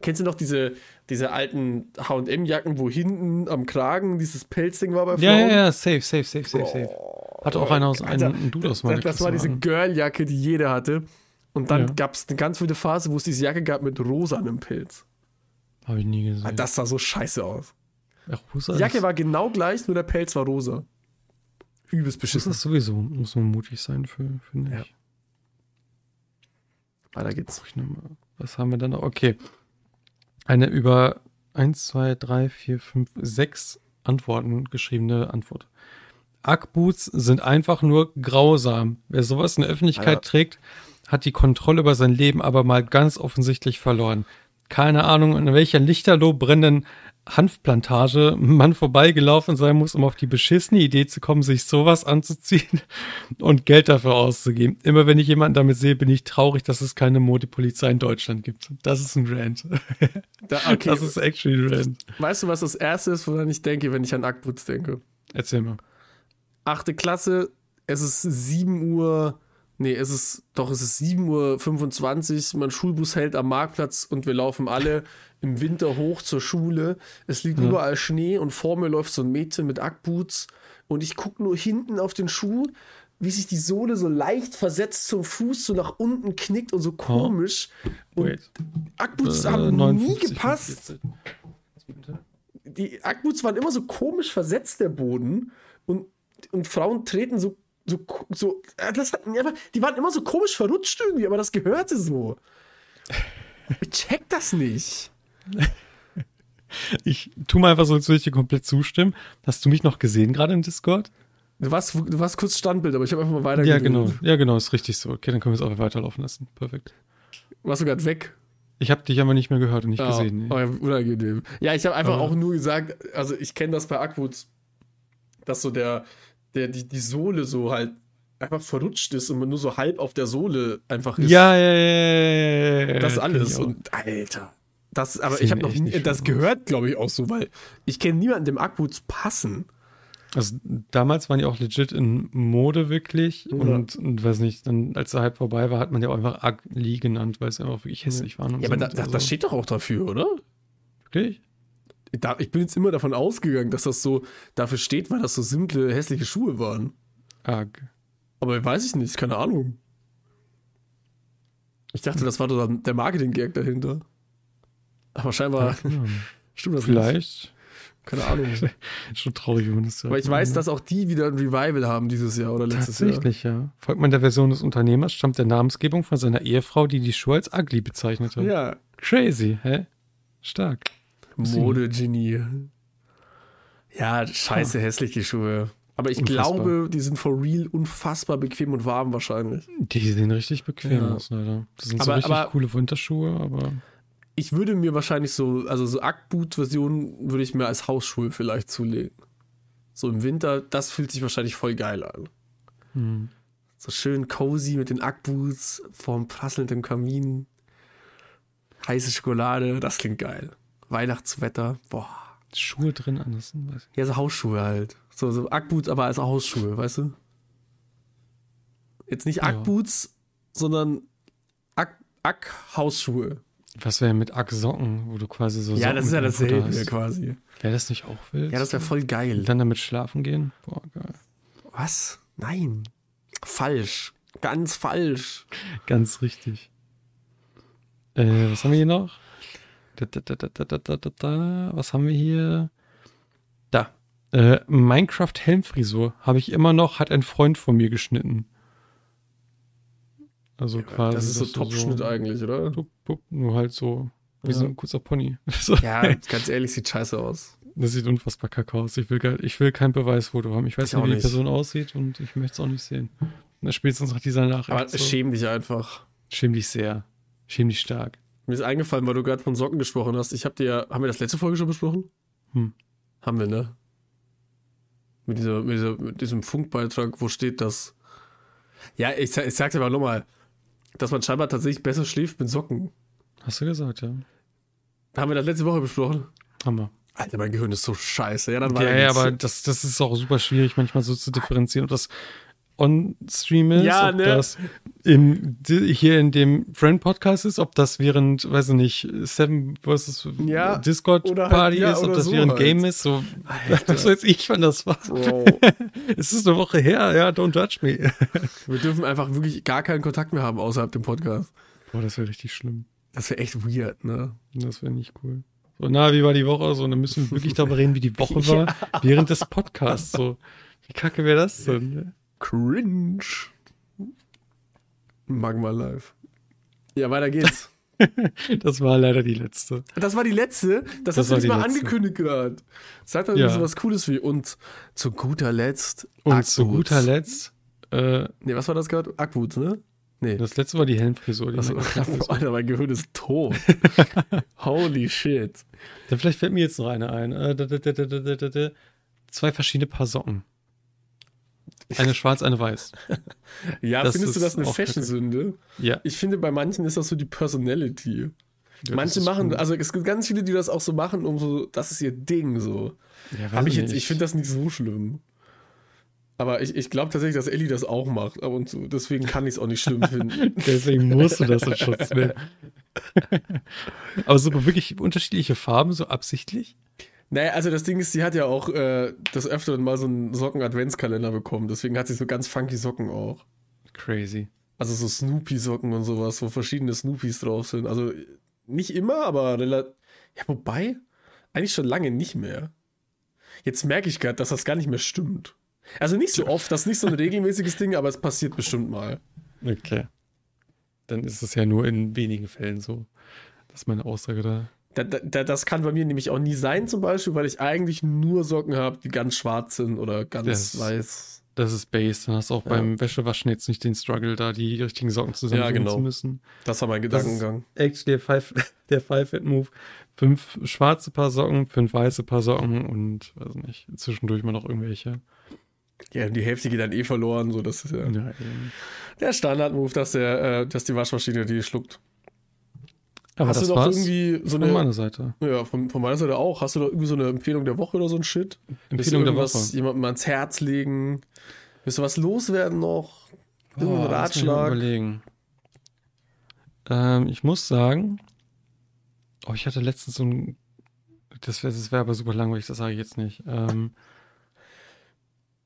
Kennst du noch diese, diese alten HM-Jacken, wo hinten am Kragen dieses Pelzding war bei Frauen? Ja, ja, ja, safe, safe, safe, safe, safe. Hatte auch einer aus, Alter, ein, ein Dude aus meiner Das, das war diese. Girl-Jacke, die jeder hatte. Und dann Ja. gab es eine ganz wilde Phase, wo es diese Jacke gab mit rosanem Pilz. Habe ich nie gesehen. Ah, Das sah so scheiße aus. Ach, Die Jacke war genau gleich, nur der Pelz war rosa. Übelst das beschissen. ist sowieso, muss man mutig sein für, finde Ja. ich. Weiter geht's. Was haben wir dann noch? Okay. Eine über 1, 2, 3, 4, 5, 6 Antworten geschriebene Antwort. Ackboots sind einfach nur grausam. Wer sowas in der Öffentlichkeit Alter. trägt, hat die Kontrolle über sein Leben aber mal ganz offensichtlich verloren. Keine Ahnung, in welcher lichterloh brennenden Hanfplantage man vorbeigelaufen sein muss, um auf die beschissene Idee zu kommen, sich sowas anzuziehen und Geld dafür auszugeben. Immer wenn ich jemanden damit sehe, bin ich traurig, dass es keine Modepolizei in Deutschland gibt. Das ist ein Rant. Da, okay. Das ist actually ein Rant. weißt du, was das erste ist, woran ich denke, wenn ich an Ackboots denke? Erzähl mal. achte Klasse, es ist 7 Uhr, nee, es ist, doch, es ist 7.25 Uhr, mein Schulbus hält am Marktplatz und wir laufen alle im Winter hoch zur Schule. Es liegt Ja. überall Schnee und vor mir läuft so ein Mädchen mit Ackboots und ich gucke nur hinten auf den Schuh, wie sich die Sohle so leicht versetzt zum Fuß so nach unten knickt und so komisch. Und Wait. Ackboots Äh, haben 59, nie gepasst. 44. Die Ackboots waren immer so komisch versetzt, der Boden. Und, und Frauen treten so, so, so das aber die waren immer so komisch verrutscht irgendwie, aber das gehörte so. Ich check das nicht. Ich tu mal einfach so, als würde ich dir komplett zustimmen. Hast du mich noch gesehen gerade im Discord? Du warst, du warst kurz Standbild, aber ich habe einfach mal weiter Ja, genau. Ja, genau, ist richtig so. Okay, dann können wir es auch weiterlaufen lassen. Perfekt. Warst du gerade weg? Ich habe dich aber nicht mehr gehört und nicht Ja, gesehen. Nee. oh, ja, unangenehm. Ja, ich habe einfach Aber- auch nur gesagt, also ich kenne das bei Ackboots, dass so der, der, die, die Sohle so halt einfach verrutscht ist und man nur so halb auf der Sohle einfach ist. Ja, ja, ja, ja, ja, ja. das alles. Und Alter. Das, aber ich habe noch nie, das gehört, glaube ich, auch so, weil ich kenne niemanden, dem Ackboots passen. Also damals waren die auch legit in Mode wirklich Ja. und, und weiß nicht, dann als der Hype vorbei war, hat man ja auch einfach Ugly genannt, weil es einfach wirklich hässlich waren. und Ja, aber so. da, da, Also, das steht doch auch dafür, oder? wirklich? Da, ich bin jetzt immer davon ausgegangen, dass das so dafür steht, weil das so simple, hässliche Schuhe waren. Ugg. Aber weiß ich nicht, keine Ahnung. Ich dachte, das war doch der Marketing-Gag dahinter. Aber scheinbar Ja, stimmt das nicht. Vielleicht. Keine Ahnung. Schon traurig, wenn man das Aber ich weiß, dass auch die wieder ein Revival haben dieses Jahr oder letztes Jahr. Tatsächlich, ja. Folgt man der Version des Unternehmers, stammt der Namensgebung von seiner Ehefrau, die die Schuhe als ugly bezeichnete. Ja, Crazy, hä? Stark. Modegenie. Ja, scheiße hässlich die Schuhe. Aber ich Unfassbar. glaube, die sind for real unfassbar bequem und warm wahrscheinlich. Die sehen richtig bequem Ja. aus, leider. Das sind so Aber- richtig aber- coole Winterschuhe, aber Ich würde mir wahrscheinlich so, also so Ackboot-Versionen würde ich mir als Hausschuhe vielleicht zulegen. So im Winter, das fühlt sich wahrscheinlich voll geil an. hm. So schön cozy mit den Ackboots vorm prasselnden Kamin. Heiße Schokolade, das klingt geil. Weihnachtswetter, boah. Schuhe drin anders. Weiß ich. Ja, so Hausschuhe halt. So, so Ackboots, aber als Hausschuhe, weißt du? Jetzt nicht Ja. Ackboots, sondern Ack, Ack-Hausschuhe. Was wäre mit Ack-Socken, wo du quasi so Ja, Socken das ist ja dasselbe quasi. Wäre das nicht auch wild? Ja, das wäre voll geil. Und dann damit schlafen gehen? Boah, geil. Was? Nein. Falsch. Ganz falsch. Ganz richtig. Äh, was haben wir hier noch? Was haben wir hier? Da. Äh, Minecraft-Helmfrisur habe ich immer noch, hat ein Freund von mir geschnitten. Also quasi. das ist so Topschnitt eigentlich, oder? Nur halt so wie Ja. so ein kurzer Pony. So. Ja, ganz ehrlich, sieht scheiße aus. Das sieht unfassbar kacke aus. Ich will, gar- ich will kein Beweisfoto haben. Ich weiß Ich nicht, wie die nicht. Person aussieht und ich möchte es auch nicht sehen. Na, spätestens nach dieser Nachricht. Aber so. schäm dich einfach. Schäm dich sehr. Schäm dich stark. Mir ist eingefallen, weil du gerade von Socken gesprochen hast. Ich habe dir ja, haben wir das letzte Folge schon besprochen? Hm. Haben wir, ne? Mit, dieser, mit, dieser, mit diesem Funkbeitrag, wo steht das? Ja, ich, sag- ich sag's aber nochmal, dass man scheinbar tatsächlich besser schläft mit Socken. Hast du gesagt, ja. Haben wir das letzte Woche besprochen? Hammer. Alter, mein Gehirn ist so scheiße. Ja, dann war Ja, ja, aber das, das ist auch super schwierig, manchmal so zu differenzieren, ob das on-stream ist, Ja, ob ne? das im, hier in dem Friend-Podcast ist, ob das während, weiß ich nicht, Seven versus Ja, Discord-Party halt- ja, ist, ob das so während halt. Game ist, so, was weiß ich, wann das war. Bro, Es ist eine Woche her, ja, don't judge me. wir dürfen einfach wirklich gar keinen Kontakt mehr haben außerhalb dem Podcast. Boah, das wäre richtig schlimm. Das wäre echt weird, ne? Das wäre nicht cool. So, na, wie war die Woche? So, dann müssen wir wirklich darüber reden, wie die Woche war, während des Podcasts. So, wie kacke wäre das denn? Cringe. Magma Live. Ja, weiter geht's. Das war leider die letzte. Das war die letzte. Das, Das hast du war nicht die mal letzte. angekündigt gerade. Sag doch Ja. ja. was Cooles wie. Und zu guter Letzt. Und zu Ackboots. guter Letzt, äh, Nee, was war das gerade? Ackboots, ne? Nee. das letzte war die Helmfrisur. Die Das, Minecraft-Frisur. Alter, mein Gehirn ist tot. Holy shit. Dann vielleicht fällt mir jetzt noch eine ein. Äh, da, da, da. Zwei verschiedene Paar Socken. Eine schwarz, eine weiß. Ja, Das findest du das eine. Fashion-Sünde? Ja. Ich finde, bei manchen ist das so die Personality. Ja, Manche machen, also es gibt ganz viele, die das auch so machen, um so, das ist ihr Ding so. Ja, Hab ich jetzt, ich finde das nicht so schlimm. Aber ich, ich glaube tatsächlich, dass Ellie das auch macht und zu. Deswegen kann ich es auch nicht schlimm finden. Deswegen musst du das in Schutz nehmen. Aber so wirklich unterschiedliche Farben, so absichtlich? Naja, also das Ding ist, sie hat ja auch äh, das Öfteren mal so einen Socken-Adventskalender bekommen. Deswegen hat sie so ganz funky Socken auch. Crazy. Also so Snoopy-Socken und sowas, wo verschiedene Snoopys drauf sind. Also nicht immer, aber relativ. Ja, wobei, eigentlich schon lange nicht mehr. Jetzt merke ich gerade, dass das gar nicht mehr stimmt. Also nicht so oft, das ist nicht so ein regelmäßiges Ding, aber es passiert bestimmt mal. Okay. Dann ist es ja nur in wenigen Fällen so. Das ist meine Aussage da. Da, da, das kann bei mir nämlich auch nie sein, zum Beispiel, weil ich eigentlich nur Socken habe, die ganz schwarz sind oder ganz Das- weiß. Das ist Base. Dann hast du auch Ja. beim Wäschewaschen jetzt nicht den Struggle, da die richtigen Socken zusammensuchen Ja, genau. zu müssen. Das war mein Gedankengang. Actually, der Five, der Five Hit Move. Fünf schwarze Paar Socken, fünf weiße Paar Socken und, weiß nicht, zwischendurch mal noch irgendwelche. Ja, die Hälfte geht dann eh verloren, so das ist ja Ja, der Standard-Move, dass, der, äh, dass die Waschmaschine die schluckt. Aber Hast das du noch war's irgendwie so von eine. meiner Seite. Ja, von, von meiner Seite auch. Hast du noch irgendwie so eine Empfehlung der Woche oder so ein Shit? Empfehlung der Woche. jemandem ans Herz legen? Willst du was loswerden noch? Irgendeinen Oh, Ratschlag? Überlegen. Ähm, ich muss sagen, oh, ich hatte letztens so ein, das wäre wär aber super langweilig, das sage ich jetzt nicht. Ähm,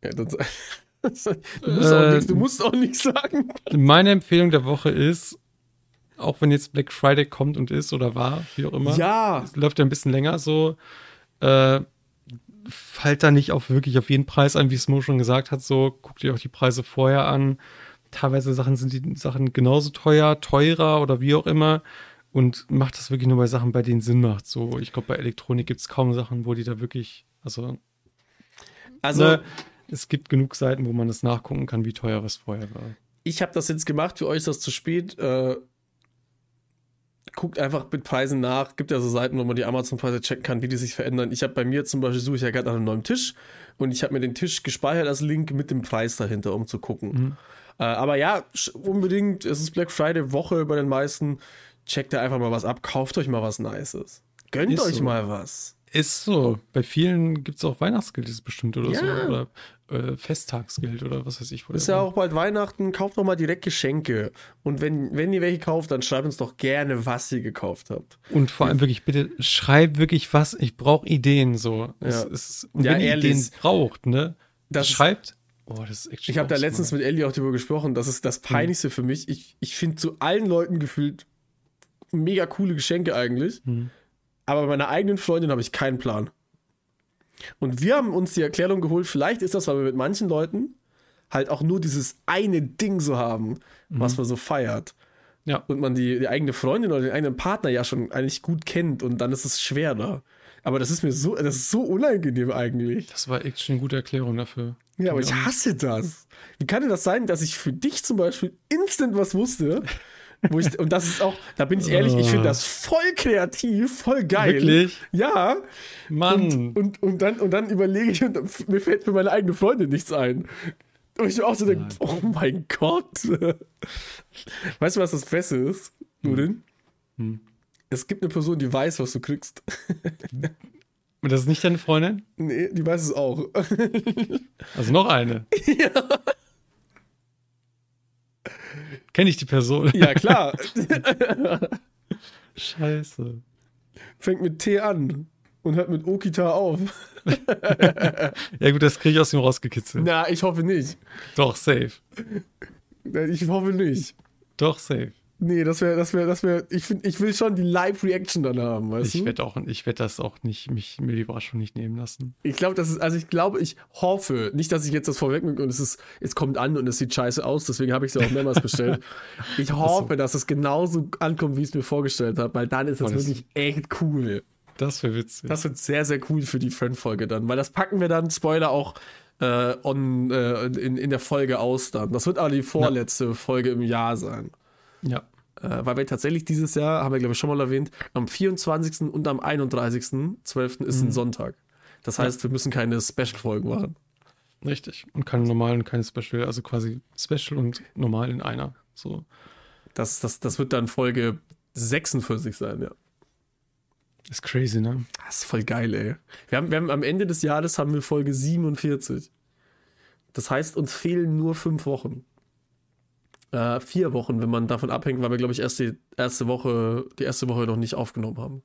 Ja, das, du, musst auch Äh, nichts, du musst auch nichts sagen. meine Empfehlung der Woche ist, auch wenn jetzt Black Friday kommt und ist oder war, wie auch immer, Ja, läuft ja ein bisschen länger so, äh, fallt da nicht auf wirklich auf jeden Preis an, wie Smo schon gesagt hat, so, guckt ihr auch die Preise vorher an. Teilweise Sachen sind die Sachen genauso teuer, teurer oder wie auch immer. Und macht das wirklich nur bei Sachen, bei denen Sinn macht. So, ich glaube, bei Elektronik gibt es kaum Sachen, wo die da wirklich, also, also ne, es gibt genug Seiten, wo man das nachgucken kann, wie teuer was vorher war. ich habe das jetzt gemacht, für euch ist das zu spät. Äh, guckt einfach mit Preisen nach. Gibt ja so Seiten, wo man die Amazon-Preise checken kann, wie die sich verändern. Ich habe bei mir zum Beispiel, suche ich ja gerade nach einem neuen Tisch und ich habe mir den Tisch gespeichert als Link mit dem Preis dahinter, um zu gucken. Mhm. Äh, aber ja, unbedingt, es ist Black Friday Woche bei den meisten. Checkt da einfach mal was ab, kauft euch mal was Nices. Gönnt Ist euch so. mal was. Ist so. Bei vielen gibt es auch Weihnachtsgeld, ist bestimmt oder Ja. so. Oder äh, Festtagsgeld oder was weiß ich. Ist ja auch bald Weihnachten, kauft doch mal direkt Geschenke. Und wenn, wenn ihr welche kauft, dann schreibt uns doch gerne, was ihr gekauft habt. Und vor allem wirklich, bitte schreib wirklich was. Ich brauche Ideen so. Es, Ja. es, und Ja, wenn ihr ehrlich. Ideen braucht, ne? Das- schreibt. Oh, das ist echt Ich habe da letztens mit Ellie auch darüber gesprochen, das ist das Peinlichste für mich. Ich, ich finde zu allen Leuten gefühlt mega coole Geschenke eigentlich. Hm. Aber bei meiner eigenen Freundin habe ich keinen Plan. Und wir haben uns die Erklärung geholt, vielleicht ist das, weil wir mit manchen Leuten halt auch nur dieses eine Ding so haben, was man so feiert. Ja. Und man die, die eigene Freundin oder den eigenen Partner ja schon eigentlich gut kennt und dann ist es schwerer. Aber das ist mir so, das ist so unangenehm eigentlich. Das war echt schon eine gute Erklärung dafür. Ja, aber ich hasse das. Wie kann denn das sein, dass ich für dich zum Beispiel instant was wusste? Ich, und das ist auch, da bin ich ehrlich, ich finde das voll kreativ, voll geil. Wirklich? Ja. Mann. Und, und, und, dann, und dann überlege ich und mir fällt für meine eigene Freundin nichts ein. Und ich auch so denke, oh mein Gott. Weißt du, was das Beste ist, Nudin? Hm. Es gibt eine Person, die weiß, was du kriegst. Und das ist nicht deine Freundin? nee, die weiß es auch. Also noch eine. Kenne ich die Person? ja, klar. Scheiße. Fängt mit T an und hört mit Okita auf. Ja gut, das kriege ich aus ihm rausgekitzelt. Na, ich hoffe nicht. Doch, safe. Ich hoffe nicht. Doch, safe. Nee, das wäre, das wäre, das wäre, ich finde, ich will schon die Live-Reaction dann haben, weißt Ich du? werde auch, ich werde das auch nicht, mich, mir die Überraschung nicht nehmen lassen. Ich glaube, das ist, also ich glaube, ich hoffe, nicht, dass ich jetzt das vorweg und es ist, es kommt an und es sieht scheiße aus, deswegen habe ich es ja auch mehrmals bestellt. Ich hoffe, dass es genauso ankommt, wie ich es mir vorgestellt habe, weil dann ist das das- wirklich echt cool. Das wäre witzig. Das wird sehr, sehr cool für die Fan-Folge dann, weil das packen wir dann, Spoiler, auch äh, on, äh, in, in der Folge aus dann. Das wird aber die vorletzte Folge im Jahr sein. ja. Äh, weil wir tatsächlich dieses Jahr, haben wir glaube ich schon mal erwähnt, am 24. und am 31.12. ist ein Sonntag. Das heißt, wir müssen keine Special-Folgen machen. Richtig. Und keine normalen und keine Special, also quasi Special und normal in einer. So. Das, das, das wird dann Folge 46 sein, ja. Ist crazy, ne? Das ist voll geil, ey. Wir haben, wir haben am Ende des Jahres haben wir Folge 47. Das heißt, uns fehlen nur fünf Wochen. Äh, vier Wochen, wenn man davon abhängt, weil wir, glaube ich, erst die erste Woche, die erste Woche noch nicht aufgenommen haben.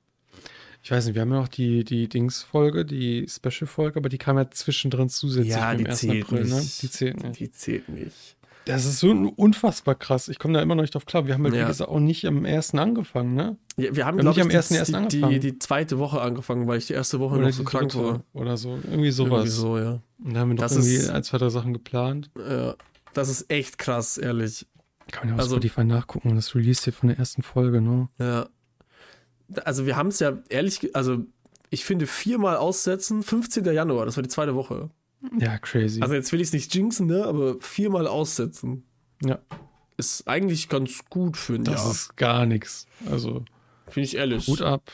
Ich weiß nicht, wir haben ja noch die, die Dings-Folge, die Special-Folge, aber die kam ja zwischendrin zusätzlich Ja, die 1. zählt April, ne? Die zählt nicht. Die zählt nicht. Das ist so unfassbar krass. Ich komme da immer noch nicht drauf klar. Wir haben halt, Ja. wie gesagt, auch nicht am ersten angefangen, ne? Ja, wir haben, Wir haben glaube nicht ich, am ersten die, ersten angefangen. die, die zweite Woche angefangen, weil ich die erste Woche Oder noch so krank war. Oder so. Irgendwie sowas. Irgendwie so, ja. Und da haben wir noch Das irgendwie ist- ein, zwei, drei Sachen geplant. ja. Das ist echt krass, ehrlich. Kann man ja auf Also- Spotify nachgucken. Das Release hier von der ersten Folge, ne? Ja. Also wir haben es ja ehrlich, also ich finde viermal aussetzen, 15. Januar, das war die zweite Woche. Ja, crazy. Also jetzt will ich es nicht jinxen, ne, aber viermal aussetzen ja, ist eigentlich ganz gut für ein das ist gar nichts. Also, Finde ich ehrlich. Hut ab.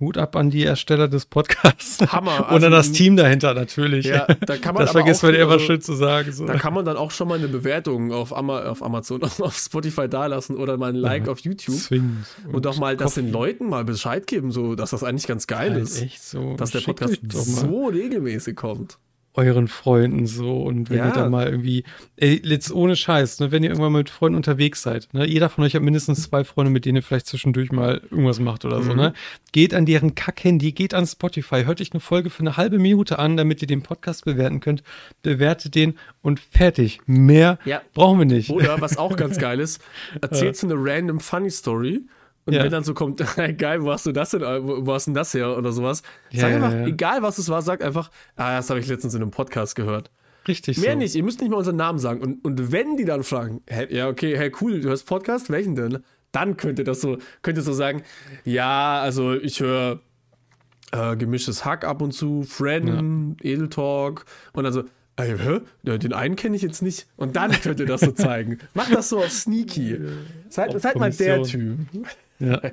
Hut ab an die Ersteller des Podcasts. Hammer. Und an Also, das Team dahinter natürlich. Ja, da kann man das vergisst man immer also, schön zu sagen. So. Da kann man dann auch schon mal eine Bewertung auf, Ama auf Amazon, auf Spotify dalassen oder mal ein Like Ja. auf YouTube. Zwingend. Und auch mal das den. Leuten mal Bescheid geben, so dass das eigentlich ganz geil Halt ist. echt so. Dass der Podcast so regelmäßig kommt. Euren Freunden so und wenn Ja. ihr da mal irgendwie, ey, jetzt ohne Scheiß, ne, wenn ihr irgendwann mal mit Freunden unterwegs seid, ne, jeder von euch hat mindestens zwei Freunde, mit denen ihr vielleicht zwischendurch mal irgendwas macht oder so, Mhm. ne, geht an deren Kack-Handy, geht an Spotify, hört euch eine Folge für eine halbe Minute an, damit ihr den Podcast bewerten könnt, bewertet den und fertig. Mehr Ja. brauchen wir nicht. Oder was auch ganz geil ist, erzählst du eine random funny Story und Ja. wenn dann so kommt, hey, geil, wo hast du das denn, äh, wo, hast denn das her oder sowas, Ja, sag ja, einfach, ja. egal was es war, sag einfach, ah, das habe ich letztens in einem Podcast gehört. Richtig Mehr so. nicht, ihr müsst nicht mal unseren Namen sagen. Und, und wenn die dann fragen, hey, ja, okay, hey, cool, du hörst Podcast, welchen denn? Dann könnt ihr das so, könnt ihr so sagen, ja, also ich höre äh, gemischtes Hack ab und zu, Fredden, Edeltalk und dann so, hä? Ja, Den einen kenne ich jetzt nicht. Und dann könnt ihr das so zeigen. Macht das so auf Sneaky. Seid, seid mal der Typ. Ja.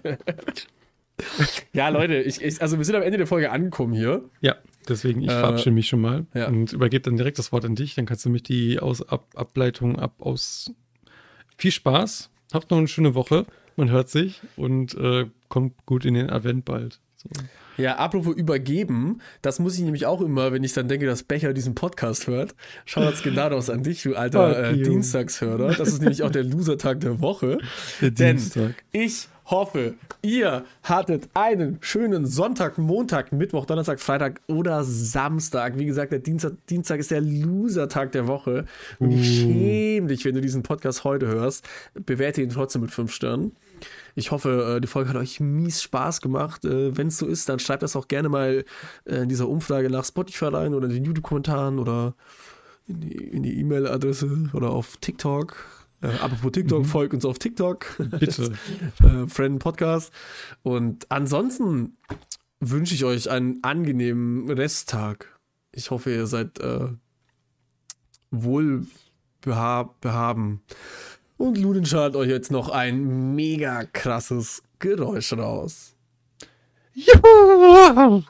Ja, Leute, ich, ich, also wir sind am Ende der Folge angekommen hier. ja, deswegen, ich Äh, verabschiede mich schon mal ja. und übergebe dann direkt das Wort an dich, dann kannst du mich die aus, ab, Ableitung ab aus. Viel Spaß, habt noch eine schöne Woche, man hört sich und äh, kommt gut in den Advent bald. So. Ja, apropos übergeben, das muss ich nämlich auch immer, wenn ich dann denke, dass Becher diesen Podcast hört. Shoutouts Genados an dich, du alter äh. Dienstagshörer. Das ist nämlich auch der Losertag der Woche. Der Denn Dienstag. ich hoffe, ihr hattet einen schönen Sonntag, Montag, Mittwoch, Donnerstag, Freitag oder Samstag. Wie gesagt, der Dienstag, Dienstag ist der Losertag der Woche. Und ich Uh. schäme dich, wenn du diesen Podcast heute hörst. Bewerte ihn trotzdem mit fünf Sternen. Ich hoffe, äh, die Folge hat euch mies Spaß gemacht. Äh, Wenn es so ist, dann schreibt das auch gerne mal äh, in dieser Umfrage nach Spotify rein oder in den YouTube-Kommentaren oder in die in die E-Mail-Adresse oder auf TikTok. Äh, apropos TikTok, folgt uns auf TikTok. Bitte. äh, Friend Podcast. Und ansonsten wünsche ich euch einen angenehmen Resttag. Ich hoffe, ihr seid äh, wohl behab, behaben. Und Ludin schaltet euch jetzt noch ein mega krasses Geräusch raus. Juhu!